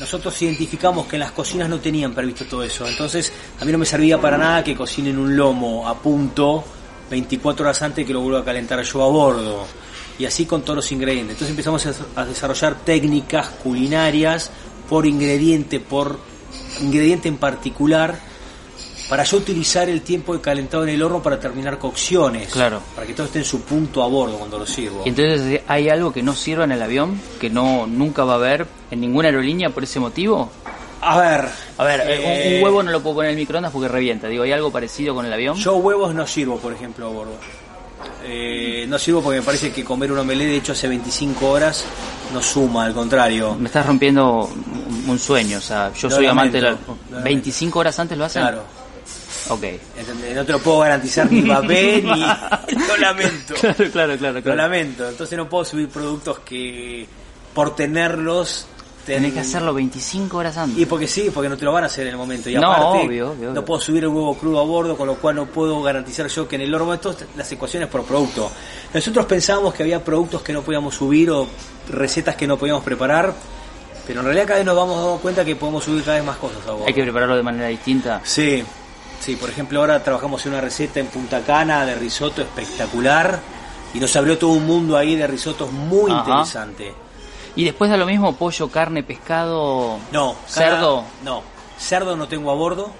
Nosotros identificamos que en las cocinas no tenían previsto todo eso. Entonces, a mí no me servía para nada que cocinen un lomo a punto 24 horas antes que lo vuelva a calentar yo a bordo y así con todos los ingredientes. Entonces empezamos a desarrollar técnicas culinarias por ingrediente, por ingrediente en particular, para yo utilizar el tiempo de calentado en el horno para terminar cocciones. Claro. Para que todo esté en su punto a bordo cuando lo sirvo. entonces hay algo que no sirva en el avión, que no nunca va a haber en ninguna aerolínea por ese motivo. A ver, a ver, un, eh, huevo no lo puedo poner en el microondas porque revienta. Digo, ¿hay algo parecido con el avión? Yo huevos no sirvo, por ejemplo, a bordo. Eh, no sirvo porque me parece que comer un omelette de hecho hace 25 horas no suma, al contrario. Me estás rompiendo un sueño, o sea, yo soy amante de la... 25 horas antes lo hacen. Claro. Ok. No te lo puedo garantizar ni [laughs] papel ni... [laughs] lo lamento. Claro, claro, claro, claro. Lo lamento. Entonces no puedo subir productos que por tenerlos Tenés que hacerlo 25 horas antes. Y porque sí, porque no te lo van a hacer en el momento. Y aparte, no, puedo subir el huevo crudo a bordo, con lo cual no puedo garantizar yo que en el horno, esto las ecuaciones por producto. Nosotros pensábamos que había productos que no podíamos subir o recetas que no podíamos preparar, pero en realidad cada vez nos vamos dando cuenta que podemos subir cada vez más cosas a bordo. Hay que prepararlo de manera distinta. Sí, sí, por ejemplo ahora trabajamos en una receta en Punta Cana de risotto espectacular y nos abrió todo un mundo ahí de risotos muy interesante ¿Y después da lo mismo pollo, carne, pescado? No. ¿Cerdo? no. Cerdo no tengo a bordo.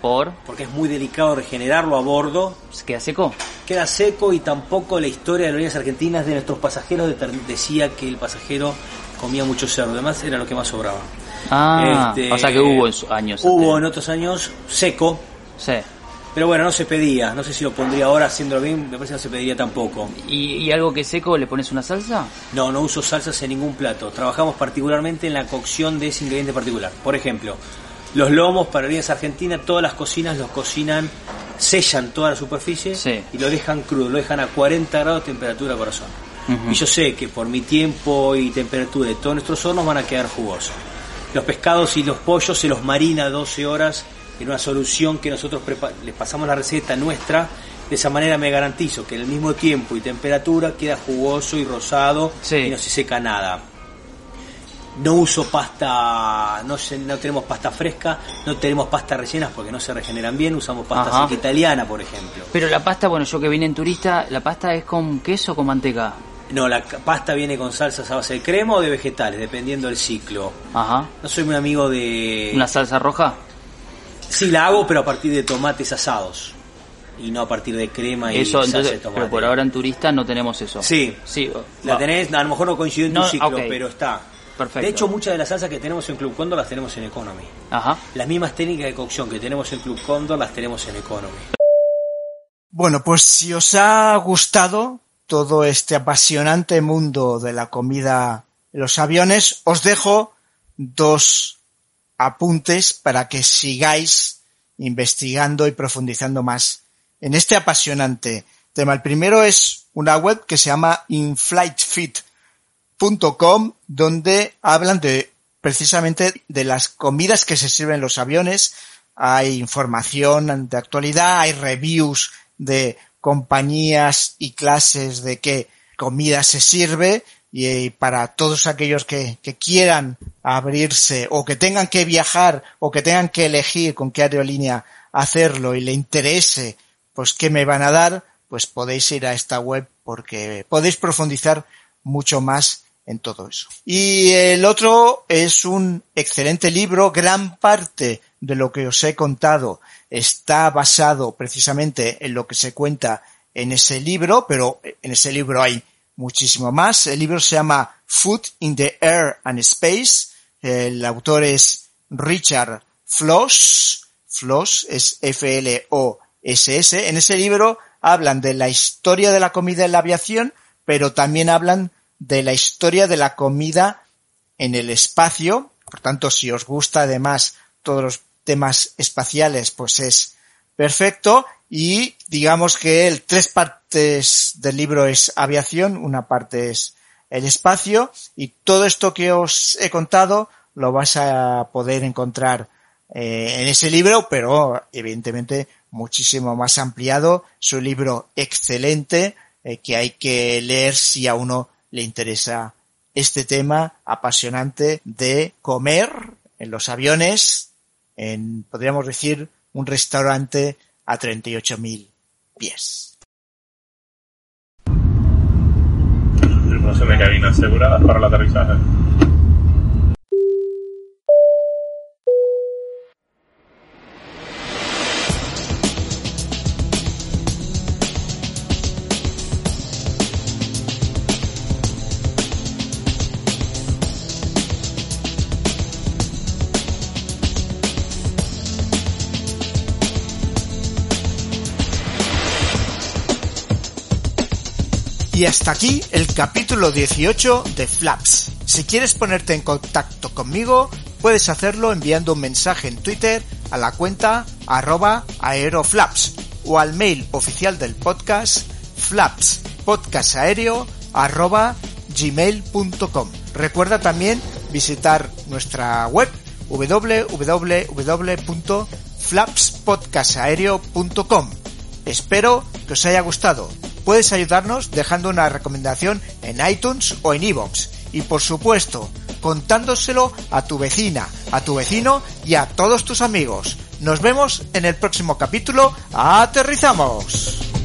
¿Por? Porque es muy delicado regenerarlo a bordo. ¿Se queda seco? Queda seco y tampoco la historia de las líneas argentinas de nuestros pasajeros decía que el pasajero comía mucho cerdo. Además era lo que más sobraba. Ah, este, o sea que hubo en años. Hubo en otros años seco. Sí. Pero bueno, no se pedía. No sé si lo pondría ahora haciéndolo bien. Me parece que no se pediría tampoco. ¿Y, algo que seco le pones una salsa? No, no uso salsas en ningún plato. Trabajamos particularmente en la cocción de ese ingrediente particular. Por ejemplo, los lomos para líneas argentinas, todas las cocinas los cocinan, sellan toda la superficie y lo dejan crudo. Lo dejan a 40 grados de temperatura corazón. Y yo sé que por mi tiempo y temperatura de todos nuestros hornos van a quedar jugosos. Los pescados y los pollos se los marina 12 horas en una solución que nosotros les pasamos la receta nuestra, de esa manera me garantizo que en el mismo tiempo y temperatura queda jugoso y rosado y no se seca nada. No uso pasta, no, no tenemos pasta fresca, no tenemos pasta rellenas porque no se regeneran bien, usamos pasta seca italiana, por ejemplo. Pero la pasta, bueno, yo que vine en turista, ¿la pasta es con queso o con manteca? No, la pasta viene con salsas a base de crema o de vegetales, dependiendo del ciclo. Ajá. No soy muy amigo de... ¿Una salsa roja? Sí, la hago, pero a partir de tomates asados. Y no a partir de crema y eso, salsa de tomate. Pero por ahora en turista no tenemos eso. Sí. Sí. La tenés, a lo mejor no coincide en tu ciclo, pero está. Perfecto. De hecho, muchas de las salsas que tenemos en Club Condor las tenemos en Economy. Ajá. Las mismas técnicas de cocción que tenemos en Club Condor las tenemos en Economy. Bueno, pues si os ha gustado todo este apasionante mundo de la comida en los aviones, os dejo dos apuntes para que sigáis investigando y profundizando más en este apasionante tema. El primero es una web que se llama inflightfit.com donde hablan de precisamente de las comidas que se sirven en los aviones. Hay información de actualidad, hay reviews de compañías y clases de qué comida se sirve y para todos aquellos que, que, quieran abrirse o que tengan que viajar o que tengan que elegir con qué aerolínea hacerlo y le interese pues qué me van a dar, pues podéis ir a esta web porque podéis profundizar mucho más en todo eso. Y el otro es un excelente libro, gran parte de lo que os he contado está basado precisamente en lo que se cuenta en ese libro, pero en ese libro hay muchísimo más. El libro se llama Food in the Air and Space. El autor es Richard Floss. Floss es F-L-O-S-S. En ese libro hablan de la historia de la comida en la aviación, pero también hablan de la historia de la comida en el espacio. Por tanto, si os gusta además todos los temas espaciales, pues es perfecto. Y digamos que el tres partes del libro es aviación, una parte es el espacio y todo esto que os he contado lo vas a poder encontrar eh, en ese libro, pero evidentemente muchísimo más ampliado. Es un libro excelente eh, que hay que leer si a uno le interesa este tema apasionante de comer en los aviones, en, podríamos decir, un restaurante a 38.000 pies. Información de cabina asegurada para el aterrizaje. Y hasta aquí el capítulo 18 de Flaps. Si quieres ponerte en contacto conmigo, puedes hacerlo enviando un mensaje en Twitter a la cuenta arroba aeroflaps o al mail oficial del podcast flaps arroba gmail.com. Recuerda también visitar nuestra web www.flapspodcastaereo.com. Espero que os haya gustado puedes ayudarnos dejando una recomendación en iTunes o en iVoox. Y por supuesto, contándoselo a tu vecina, a tu vecino y a todos tus amigos. Nos vemos en el próximo capítulo. ¡Aterrizamos!